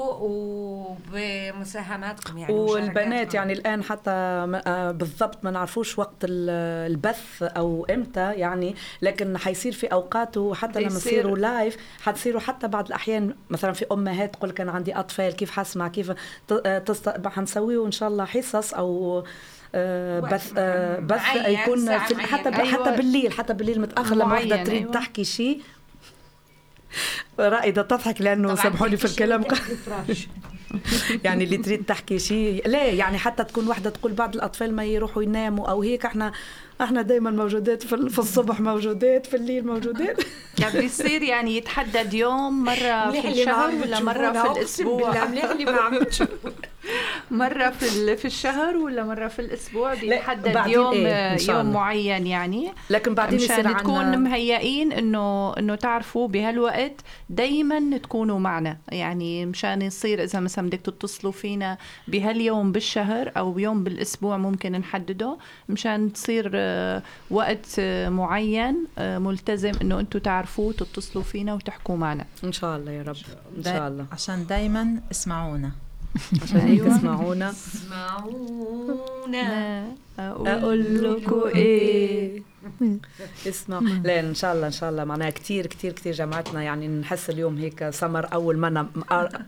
وبمساهماتكم يعني والبنات. يعني الآن حتى آه، بالضبط ما نعرفوش وقت ال- البث أو إمتى يعني لكن حيصير في أوقات وحتى لما. يصيروا لايف حتصيروا حتى بعض الأحيان مثلا في أمهات تقول كان عندي أطفال كيف حسمع كيف ت- آه،. حنسويه إن شاء الله حصص أو بث آه، بث معين، يكون في حتى معينة. حتى أيوة. بالليل حتى بالليل متأخر لما وحده تريد أيوة. تحكي شيء رائدة تضحك لأنه سامحوني في الكلام. يعني اللي تريد تحكي شيء لا يعني حتى تكون واحدة تقول بعض الأطفال ما يروحوا يناموا أو هيك إحنا إحنا دايما موجودات في, ال- في الصبح موجودات في الليل موجودات يعني بيصير يعني يتحدد يوم مرة في الشهر ولا مرة في الأسبوع مليح اللي ما عم مرة في ال- في الشهر ولا مرة في الأسبوع؟ بيتحدد بعدين يوم إيه، يوم. معين يعني. لكن بعدين مشان تكون عنا مهيئين إنه إنه تعرفوا بهالوقت دائما تكونوا معنا. يعني مشان يصير إذا مثلا بدك تتصلوا فينا بهاليوم بالشهر أو يوم بالأسبوع ممكن نحدده. مشان تصير آه، وقت آه، معين آه، ملتزم إنه أنتم تعرفوه تتصلوا فينا وتحكوا معنا. إن شاء الله يا رب. إن شاء الله. عشان دايما اسمعونا. عشان هيك تسمعونا. اسمعونا أقول لكم إيه. اسمع. لا إن شاء الله إن شاء الله. معناها كثير كثير كثير جمعتنا. يعني نحس اليوم هيك سمر أول مرة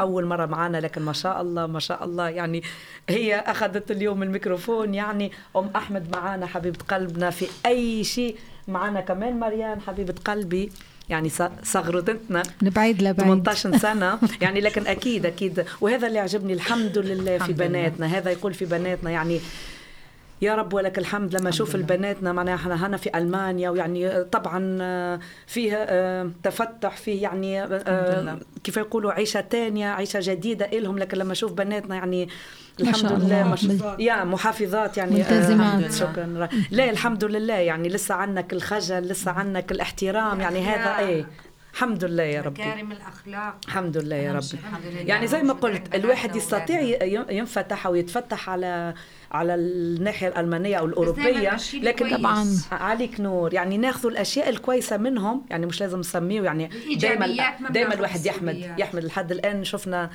أول مرة معنا لكن ما شاء الله ما شاء الله. يعني هي أخذت اليوم الميكروفون. يعني أم أحمد معانا حبيبة قلبنا. في أي شيء معانا كمان مريان حبيبة قلبي. يعني صغرتنا من بعيد لبعيد 18 سنة. يعني لكن أكيد أكيد. وهذا اللي عجبني الحمد لله في. بناتنا. هذا يقول في بناتنا يعني يا رب ولك الحمد لما أشوف البناتنا. معناها إحنا هنا في ألمانيا ويعني طبعا آه، فيها آه، تفتح فيه يعني آه،. كيف يقولوا عيشة تانية عيشة جديدة إلهم. لكن لما أشوف بناتنا يعني الحمد لله شاء يا محافظات يعني آه، ملتزمات. شكرا. لا الحمد لله يعني لسه عنك الخجل لسه عنك الاحترام يعني هذا إيه. الحمد لله يا ربي. مكارم الأخلاق. الحمد لله يا أهم ربي. يعني زي ما قلت الواحد يستطيع ينفتح أو يتفتح على على الناحية الألمانية أو الأوروبية لكن. طبعاً. عليك نور. يعني ناخذ الأشياء الكويسة منهم يعني مش لازم نسميه يعني دائما دائما الواحد يحمد. يحمد. لحد الآن شفنا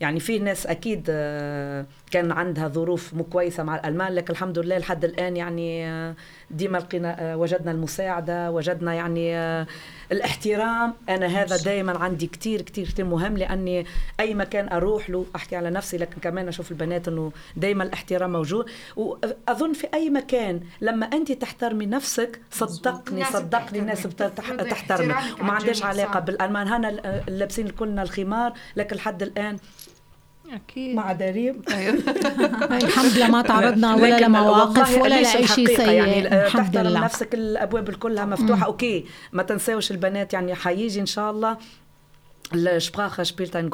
يعني في ناس أكيد آه، كان عندها ظروف مو كويسة مع الألمان لكن الحمد لله لحد الآن يعني آه، ديما لقينا آه، وجدنا المساعدة وجدنا يعني آه، الاحترام. أنا هذا دائما عندي كتير كتير كتير مهم لأني أي مكان أروح له أحكي على نفسي لكن كمان أشوف البنات إنه دائما الاحترام موجود. وأظن في أي مكان لما أنت تحترمي نفسك صدقني صدقني الناس بتحترمك. وما عندهاش علاقة. بالالمان هنا لابسين كلنا الخمار لكن لحد الآن أكيد. مع دريم. أيوه. الحمد لله ما تعرضنا ولا لمواقف ولا ليش لأي شيء سيء. يعني آه، تحترم لله نفسك الأبواب كلها مفتوحة. okay ما تنساوش البنات يعني حيجي إن شاء الله. ال Sprache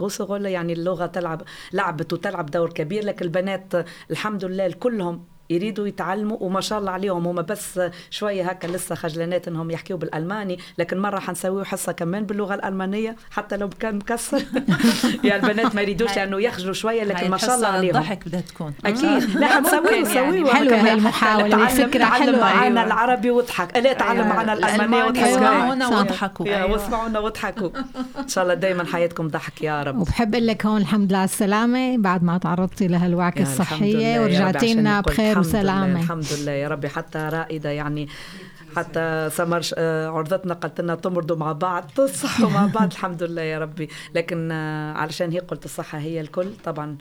große Rolle يعني اللغة تلعب لعبت وتلعب دور كبير. لكن البنات الحمد لله كلهم يريدوا يتعلموا وما شاء الله عليهم. هم بس شوية هكا لسه خجلانات إنهم يحكيوا بالألماني لكن مرة حنسويه حصة كمان باللغة الألمانية حتى لو كان مكسر. يعني البنات ما يريدوش لأنه يخجلوا شوية لكن ما شاء الله عليهم. الضحك بدها تكون. أكيد. لا حنسويه ممكن نسويه يعني. وهكذا. هاي الفكرة تعلم حلوة، معنا أيوة. العربي وأضحك. لا تعلم أيوة. معنا الالماني الألماني واضحك أيوة. اسمعونا. وأضحكوا. يا واسمعونا وأضحكوا. إن شاء الله دائما حياتكم ضحك يا رب. وبحب أقول لك هون الحمد لله على السلامة. بعد ما تعرضتي يا يا رب ورجعتي لنا. بخير الحمد لله، وسلامة. الحمد لله يا ربي. حتى رائدة يعني حتى سمر آه، عرضتنا قالت لنا تمرضوا مع بعض تصحوا مع بعض. الحمد لله يا ربي. لكن آه، علشان هي قلت الصحة هي الكل طبعا.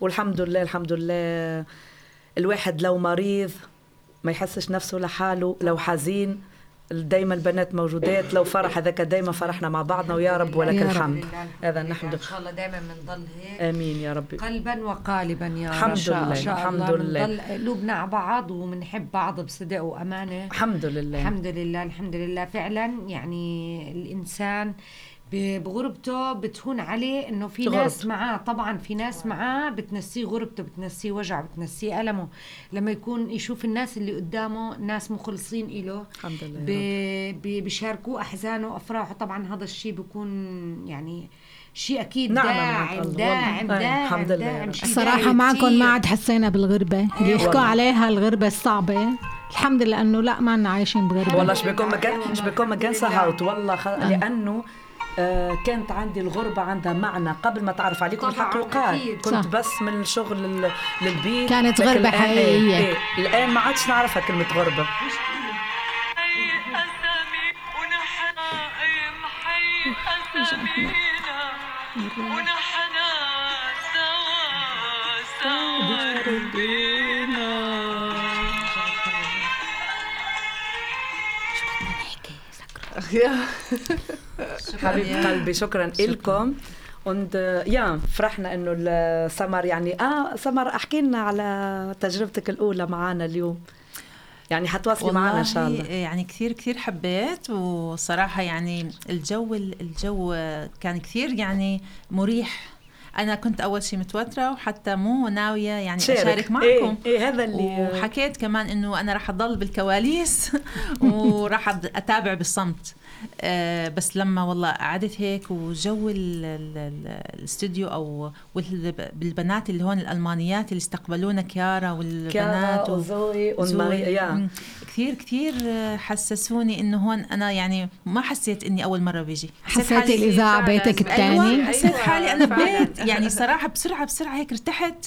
والحمد لله الحمد لله. الواحد لو مريض ما يحسش نفسه لحاله لو حزين دايما البنات موجودات لو فرح هذاك دايما فرحنا مع بعضنا ويا رب ولك. الحمد. هذا نحمد. إن شاء الله دائما بنضل هيك. آمين يا ربي. قلبا وقالبا يا رب. الحمد إن شاء- لله، الحمد الله لله. بنضل قلوبنا على بعض وبنحب بعض بصدق وأمانة. الحمد لله. الحمد لله الحمد لله. فعلا يعني الإنسان ب- بغربته بتهون عليه إنه في غربته. ناس معاه طبعا في ناس معاه بتنسيه غربته بتنسيه وجعه بتنسيه ألمه لما يكون يشوف الناس اللي قدامه ناس مخلصين إله الحمد لله ب... يا رب. ب... بيشاركوه أحزانه وأفراحه طبعا هذا الشيء بيكون يعني شيء أكيد داعم. داعم. داعم الحمد لله داعم معكم. ما عاد حسينا بالغربة اللي يحكوا والله. عليها الغربة الصعبة الحمد لله إنه لا ما عايشين بغربة والله شبيكون مكان شبيكون مكان سهوت والله. لأنه آه كانت عندي الغربة عندها معنى قبل ما تعرف عليكم الحق يقال. كنت صح. بس من الشغل لل... للبيت كانت غربة الآن- حقيقية. إيه. إيه. الآن ما عادش نعرفها كلمة غربة ونحن سوا سوا حبيب قلبي شكرا لكم und äh, ja فرحنا إنه ال- سمر يعني آه سمر أحكي لنا على تجربتك الأولى معنا اليوم. يعني حتواصلي معنا إن شاء الله. يعني كثير كثير حبيت وصراحة يعني الجو الجو كان كثير يعني مريح. أنا كنت أول شيء متوترة وحتى مو ناوية يعني أشارك معكم إيه, إيه هذا اللي وحكيت كمان إنه أنا راح أضل بالكواليس وراح أتابع بالصمت آه، بس لما والله قعدت هيك وجو ال- ال- ال- الاستوديو أو بالبنات اللي هون الألمانيات اللي استقبلونا كيارا والبنات كيارا وزوي زوي. وماريا. كثير كثير حسسوني إنه هون أنا يعني ما حسيت إني أول مرة بيجي حسيت فعلاً. بيتك أيوة. الثاني حسيت حالي أنا فعلاً. ببيت يعني صراحة بسرعة بسرعة هيك ارتحت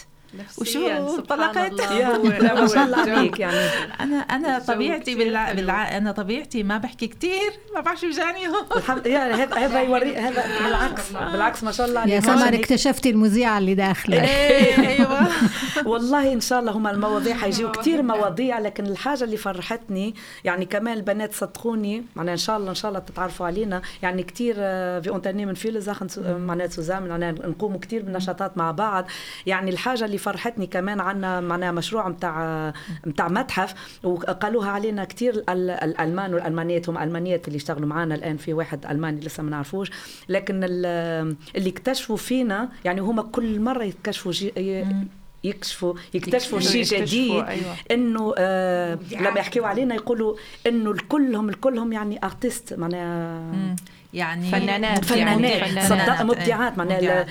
وشو طلقت؟ ما شاء الله عليك يعني. أنا أنا طبيعتي بالع... بالع... أنا طبيعتي ما بحكي كتير ما بعرف شو جاني هون الحمد هذا هذا يوري هذا بالعكس بالعكس ما شاء الله يا سمر اكتشفتي المذيعة اللي داخلة أيوه. والله إن شاء الله هم المواضيع حيجيو كثير مواضيع لكن الحاجة اللي فرحتني يعني كمان البنات صدقوني معناها إن شاء الله إن شاء الله تتعرفوا علينا. يعني كثير في unternehmen viele Sachen معناها سوزان معناها نقوموا كثير بالنشاطات مع بعض. يعني الحاجة اللي فرحتني كمان عنا معناها مشروع نتاع نتاع متحف وقالوها علينا كثير الألمان والألمانيات هم ألمانيات اللي يشتغلوا معنا الآن في واحد ألماني لسه ما نعرفوش لكن ال- اللي اكتشفوا فينا يعني هم كل مرة يكتشفوا يكشفوا يكتشفوا شيء جديد أيوة. إنه آه. لما يحكيوا علينا يقولوا إنه الكلهم الكلهم يعني ارتست معناها يعني فنانات فنانات. يعني صدق فنانات، مبدعات. معناها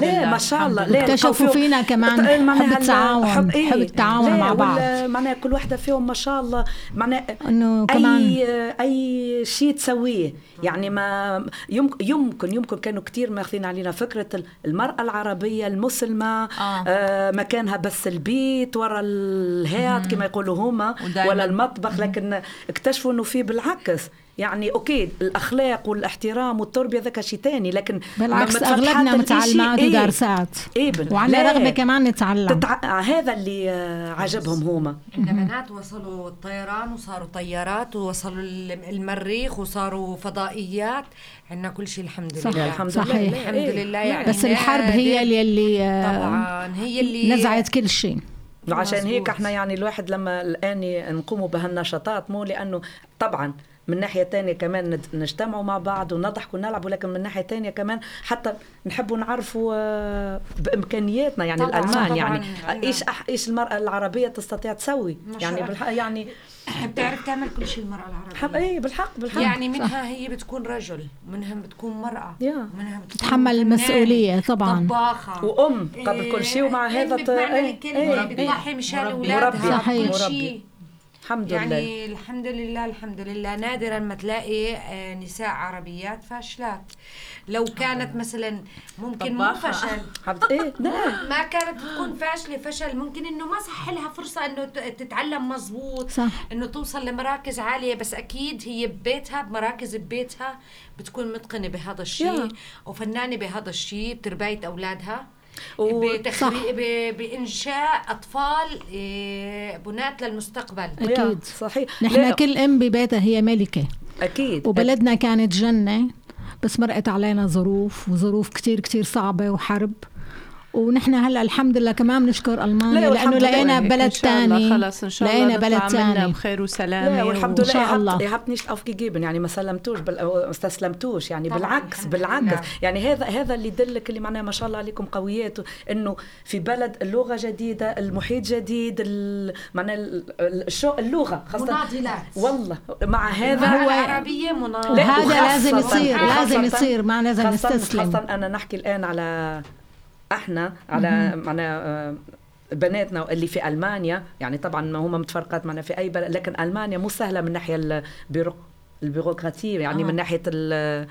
لا ما شاء الله. اكتشفوا فينا كمان. إيه، حب ال- التعاون. حب, إيه؟ حب التعاون مع بعض. معناها كل واحدة فيهم ما شاء الله. معناها إنه كمان أي اي شيء تسويه. يعني ما يمكن يمكن يمكن كانوا كثير ماخذين علينا فكرة المرأة العربية المسلمة. آه. آه مكانها بس البيت ورا الهيات كما يقولوا هما ولا المطبخ. لكن اكتشفوا إنه في بالعكس. يعني أوكي الأخلاق والاحترام والتربية ذاك شيء ثاني لكن بالعكس أغلبنا متعلمات إيه، ودارسات إيه وعندنا لا. رغبه كمان نتعلم تتع... هذا اللي آه، عجبهم هما عندنا بنات وصلوا الطيران وصاروا طيارات ووصلوا الم- المريخ وصاروا فضائيات عندنا كل شيء الحمد صح. لله الحمد صحيح. لله الحمد إيه. لله. يعني بس الحرب هي. اللي, اللي طبعا هي اللي نزعت كل شيء وعشان هيك. إحنا يعني الواحد لما الآن نقوموا بهالنشاطات مو لأنه طبعا من ناحية تانية كمان نجتمعوا مع بعض ونضحك ونلعب ولكن من ناحية تانية كمان حتى نحبوا نعرفوا آه، بإمكانياتنا يعني طبعاً، الألمان طبعاً. يعني عنا. إيش أح إيش المرأة العربية تستطيع تسوي يعني. بالحق يعني بتعرف تعمل كل شيء المرأة حب العربية إيه بالحق بالحق يعني منها هي بتكون رجل منها بتكون مرأة يا. منها بتكون تتحمل فنانة، المسؤولية طبعاً. طباخة وأم قبل كل شيء ومع إيه، هذا ت- بمعنى إيه، إيه، بتضحي مشان مربي. أولادها صحيح. كل. شيء الحمد لله. يعني الحمد لله الحمد لله. نادرا ما تلاقي آه، نساء عربيات فاشلات. لو كانت مثلا ممكن مو. فشل. إيه نعم. ما كانت تكون فاشلة فشل. ممكن إنه ما صح لها فرصة إنه تتعلم مزبوط صح. إنه توصل لمراكز عالية. بس أكيد هي ببيتها بمراكز ببيتها بتكون متقنة بهذا الشيء. وفنانه بهذا الشيء بترباية أولادها. و- بتخري... ب... بإنشاء أطفال إيه، بنات للمستقبل. أكيد. يا، صحيح. نحن لا، كل أم ببيتها هي ملكة. أكيد. وبلدنا كانت جنة بس مرقت علينا ظروف وظروف كتير كتير صعبة وحرب. ونحن هلا الحمد لله كمان بنشكر ألمانيا لا، لأنه. لقينا بلد تاني. خلص إن شاء الله لقينا بلد تاني. بخير وسلامة لا والحمد لله. شاء الله. habt nicht aufgegeben يعني ما سلمتوش بل ما استسلمتوش يعني بالعكس الحمد بالعكس. لله. يعني هذا هذا اللي يدلك اللي معناها ما شاء الله عليكم قويات إنه في بلد اللغة جديدة المحيط جديد ال- معناها ال- الشو اللغة خاصة. مناضلات والله مع هذا هو- العربية مناضلة لا، وهذا وخاصة- لازم يصير لازم يصير ما لازم نستسلم. خاصة أنا نحكي الآن على إحنا على معنا آه، بناتنا اللي في ألمانيا يعني طبعا ما هم متفرقات معنا في أي بلد لكن ألمانيا مو سهلة من ناحية البيرو البيروقراطية يعني آه. من ناحية ال-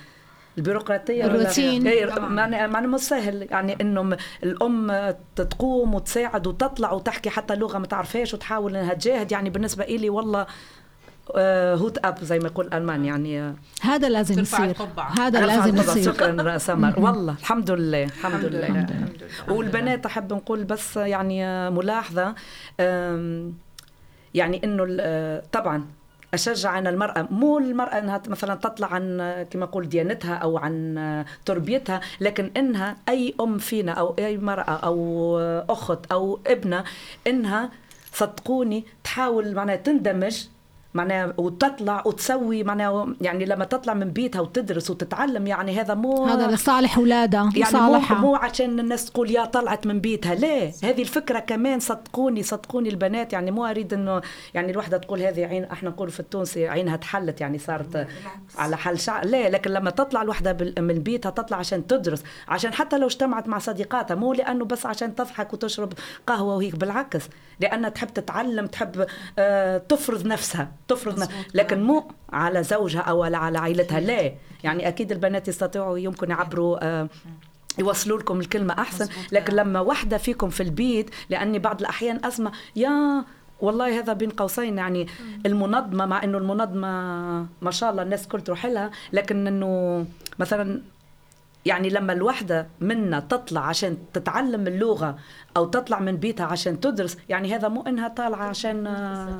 البيروقراطية الروتين. إيه، طبعاً. معنى معنى مو سهل يعني انه الأم تقوم وتساعد وتطلع وتحكي حتى لغة ما تعرفهاش وتحاول إنها تجاهد يعني بالنسبة إلي والله هوت أب زي ما يقول الألمان يعني آه، هذا لازم يصير. هذا لازم. يصير شكرا سمر والله الحمد لله الحمد لله الحمد لله. والبنات أحب نقول بس يعني ملاحظة أم، يعني إنه ال- طبعا أشجع أنا المرأة مو المرأة إنها مثلا تطلع عن كما أقول ديانتها أو عن تربيتها لكن إنها أي أم فينا أو أي مرأة أو أخت أو ابنة إنها صدقوني تحاول معناها تندمج معناها وتطلع وتسوي معناها يعني لما تطلع من بيتها وتدرس وتتعلم يعني هذا مو هذا لصالح اولادها يعني مو لصالحها. مو عشان الناس تقول يا طلعت من بيتها لا هذه الفكرة كمان صدقوني صدقوني البنات يعني مو أريد إنه يعني الوحدة تقول هذه عين إحنا نقول في التونسي عينها تحلت يعني صارت على حل شعر. لا لكن لما تطلع الوحدة من بيتها تطلع عشان تدرس عشان حتى لو اجتمعت مع صديقاتها مو لأنه بس عشان تضحك وتشرب قهوة وهيك بالعكس لأنها تحب تتعلم تحب آه تفرض نفسها. تفرض لكن مو على زوجها أو على على عائلتها لا. يعني أكيد البنات يستطيعوا يمكن يعبروا آه يوصلوا لكم الكلمة أحسن. لكن لما واحدة فيكم في البيت لأني بعض الأحيان أسمع يا والله هذا بين قوسين يعني المنظمة مع أنه المنظمة ما شاء الله الناس كل تروح لها لكن أنه مثلا يعني لما الوحدة منا تطلع عشان تتعلم اللغة أو تطلع من بيتها عشان تدرس. يعني هذا مو إنها طالعة عشان آه،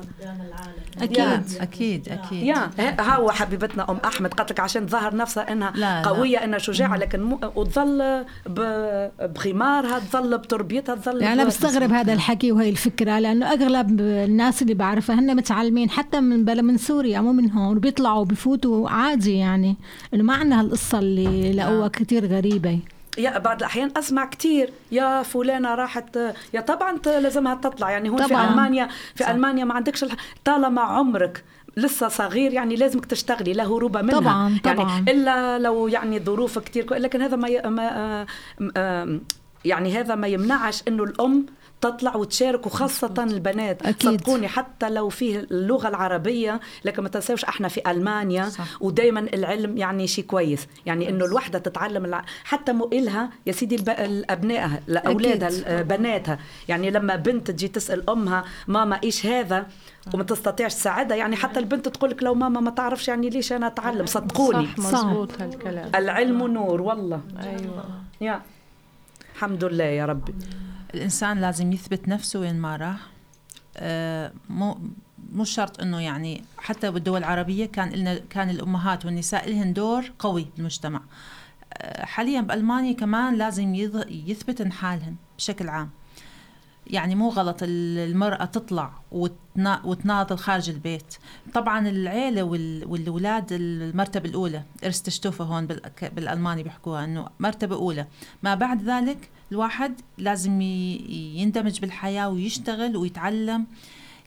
أكيد أكيد أكيد. يا ه- هو حبيبتنا أم أحمد قالت لك عشان تظهر نفسها إنها لا، لا. قوية إنها شجاعة لكن مو وتظل ب- بغمارها تظل بتربيتها تظل يعني أنا بستغرب هذا الحكي وهي الفكرة لأنه أغلب الناس اللي بعرفها هن متعلمين حتى من بلا من سوريا مو من هون بيطلعوا بفوتوا عادي يعني. إنه ما عندنا هالقصة اللي لقوها كثير غريبة. يا بعض الأحيان اسمع كثير يا فلانة راحت يا طبعا لازمها تطلع يعني هون في طبعاً. ألمانيا في ألمانيا ما عندكش الح... طالما عمرك لسه صغير يعني لازمك تشتغلي لا هروب منها طبعاً، يعني طبعاً. إلا لو يعني ظروف كثير. لكن هذا ما, ي... ما... يعني هذا ما يمنعش إنه الأم تطلع وتشارك وخاصة البنات. أكيد. صدقوني حتى لو فيه اللغة العربية لكن ما تنسوش إحنا في ألمانيا صح. ودايما العلم يعني شيء كويس. يعني إنه الوحدة تتعلم الع... حتى مو إلها يا سيدي الب... أبنائها لأولادها أكيد. ال- بناتها يعني لما بنت تجي تسأل أمها ماما إيش هذا؟ وما تستطيعش تساعدها. يعني حتى البنت تقول لك لو ماما ما تعرفش يعني ليش أنا أتعلم؟ صدقوني. صح مزبوط هالكلام. العلم نور والله. أيوه. يا. الحمد لله يا ربي. الإنسان لازم يثبت نفسه وين ما راح. آه، مو مو شرط إنه يعني حتى بالدول العربية كان لنا كان الأمهات والنساء لهن دور قوي بالمجتمع. آه، حاليا بألمانيا كمان لازم يثبتن حالهن بشكل عام. يعني مو غلط ال- المرأة تطلع وتنا- وتناضل خارج البيت. طبعا العيلة وال- والأولاد المرتبة الأولى ارستشتوفة هون بالألماني بيحكوها أنه مرتبة أولى. ما بعد ذلك الواحد لازم يندمج بالحياة ويشتغل ويتعلم.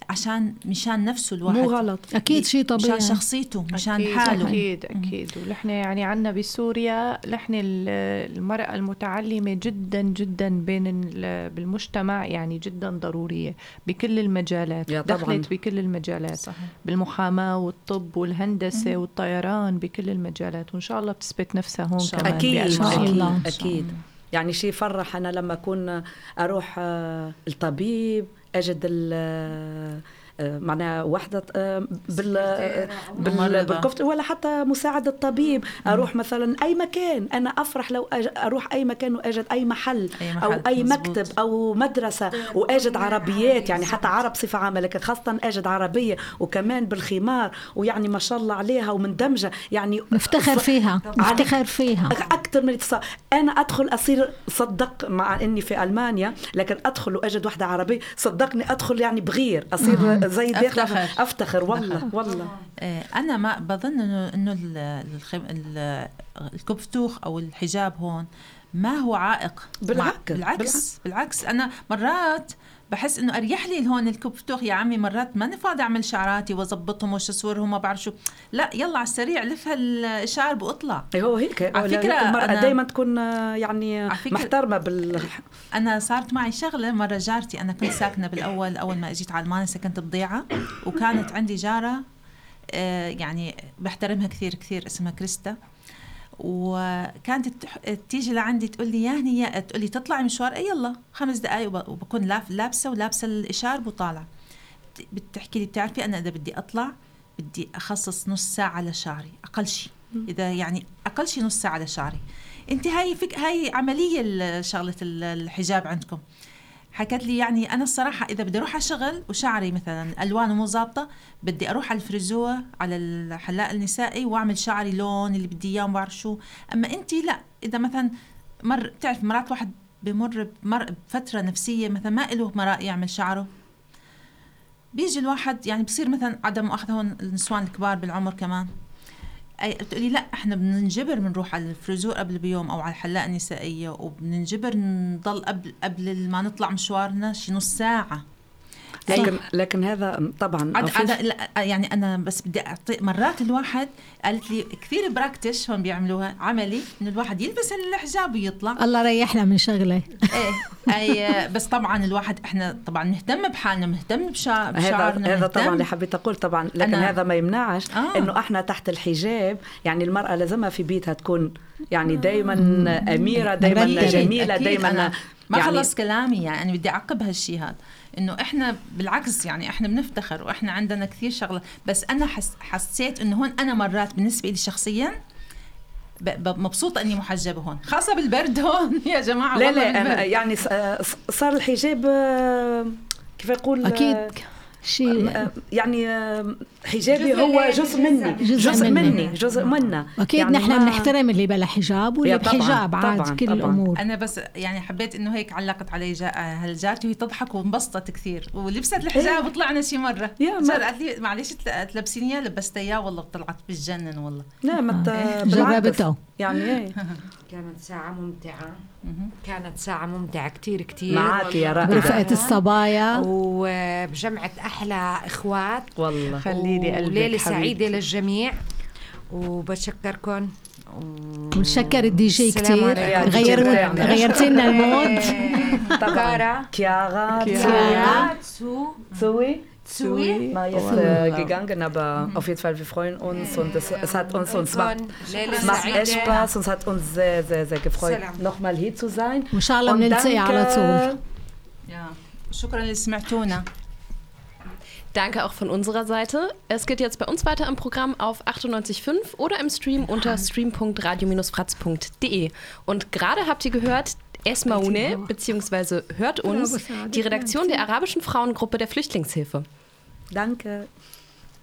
عشان مشان نفسه الواحد. مو غلط. أكيد شيء طبيعي. مشان شخصيته مشان أكيد حاله. أكيد أكيد. ونحن يعني عنا بسوريا نحن ال- المرأة المتعلمة جدا جدا بين ال- بالمجتمع يعني جدا ضرورية بكل المجالات. يا طبعاً. دخلت بكل المجالات. صحيح. بالمحاماة والطب والهندسة والطيران بكل المجالات. وإن شاء الله بتثبت نفسها هون شاء كمان. أكيد إن شاء أكيد الله. أكيد. يعني شيء فرح أنا لما أكون أروح آه، الطبيب أجد معناها وحدة آه، بال بال ممرضة. بالكفت ولا حتى مساعد الطبيب. أروح مثلا أي مكان أنا أفرح لو أج- أروح أي مكان وأجد أي محل أي أو محل، أي مزبوط. مكتب أو مدرسة وأجد عربيات يعني حتى عرب بصفة عامة لكن خاصة أجد عربية وكمان بالخمار ويعني ما شاء الله عليها ومندمجه يعني نفتخر ص- فيها نفتخر فيها. أكثر من أنا أدخل أصير صدق مع إني في ألمانيا لكن أدخل وأجد واحدة عربية صدقني أدخل يعني بغير أصير زي داخله أفتخر. أفتخر والله والله. آه، أنا ما بظن إنه إنه ال- الخم- ال- الكبفتوخ أو الحجاب هون ما هو عائق. بالعكس، مع- بالعكس. بالعكس. أنا مرات بحس إنه أريح لي هون الكبفتوخ. يا عمي مرات ماني فاضي أعمل شعراتي وأظبطهم واشسورهم ما بعرف شو. لا يلا على السريع لف هالشارب واطلع إيه هو هيك. على فكرة المرأة دائما تكون يعني محترمة بال أنا صارت معي شغلة مرة جارتي أنا كنت ساكنة بالأول أول ما أجيت على المانيا سكنت بضيعة وكانت عندي جارة آه، يعني بحترمها كثير كثير اسمها كريستا. وكانت تيجي لعندي تقول لي يا هنية تقول لي تطلعي مشوار اي يلا خمس دقائق وب- وبكون ولابسة الإشارب وطالعة. بت- بتحكي لي بتعرفي أنا إذا بدي أطلع بدي أخصص نص ساعة لشعري أقل شيء إذا يعني أقل شيء نص ساعة لشعري أنت هاي فك هاي شغلة ال- الحجاب عندكم. حكت لي يعني أنا الصراحة إذا بدي أروح على شغل وشعري مثلا ألوانه مو ظابطة بدي أروح على الفريزور على الحلاق النسائي وأعمل شعري لون اللي بدي إياه ما بعرف شو. أما انت لا إذا مثلا مر بتعرف مرات واحد بمر بمر بفترة نفسية مثلا ما له مراء يعمل شعره. بيجي الواحد يعني بصير مثلا عدم مؤاخذه هون النسوان الكبار بالعمر كمان. بتقولي لا إحنا بننجبر بنروح على الفريزور قبل بيوم أو على الحلاقة النسائية وبننجبر نضل قبل قبل ما نطلع مشوارنا شي نص ساعة. لكن لكن هذا طبعا عد في- عد لا يعني أنا بس بدي اعطي مرات الواحد قالت لي كثير براكتش هون بيعملوها عملي إنه الواحد يلبس الحجاب ويطلع. الله ريحنا من شغلة. إيه أي بس طبعا الواحد إحنا طبعا نهتم بحالنا مهتم بشا- هذا بشعرنا هذا طبعا. اللي حبيت أقول طبعا لكن هذا ما يمنعش آه. إنه إحنا تحت الحجاب يعني المرأة لازمها في بيتها تكون يعني دائما أميرة دائما. جميلة دائما ما يعني خلص كلامي يعني أنا بدي أعقب هالشيء هذا. إنه إحنا بالعكس يعني إحنا بنفتخر وإحنا عندنا كثير شغلة. بس أنا حس حسيت إنه هون أنا مرات بالنسبة لي شخصيا مبسوطة إني محجبة هون. خاصة بالبرد هون. يا جماعة لا والله لا يعني ص- صار الحجاب آه، كيف يقول أكيد. آه، شيء آه، يعني آه، حجابي جزء هو جزء مني. جزء جزء مني. مني جزء منا. أكيد يعني نحن بنحترم اللي بلا حجاب واللي بحجاب عاد طبعاً، كل طبعاً. الأمور. أنا بس يعني حبيت إنه هيك علقت علي جا... وهي تضحك وانبسطت كثير. ولبست الحجاب وطلعنا شي مرة. قالت لي معلش تل- تلبسيني إياه لبست إياه والله طلعت بتجنن والله. لا ما بالعكس. جربته يعني إيه. كانت ساعة ممتعة. كانت ساعة ممتعة كتير كتير. معك يا رائدة برفقة الصبايا. وبجمعة أحلى إخوات. والله. خلي لي قلبك وليلة حبيبتي. سعيدة للجميع. وبشكركم ونشكر الدي جي غير. غيرتي لنا المود. طبعا كيارا. Zu, Zoe Zui. ist äh, gegangen, aber mhm. auf jeden Fall, wir freuen uns und es, es hat uns, uns macht, macht echt Spaß und es hat uns sehr, sehr, sehr gefreut, nochmal hier zu sein. Und danke. Ja. Danke auch von unserer Seite. Es geht jetzt bei uns weiter im Programm auf 98.5 oder im Stream unter stream.radio-fratz.de. Und gerade habt ihr gehört, Esmaune bzw. Hört uns, die Redaktion der arabischen Frauengruppe der Flüchtlingshilfe. Danke.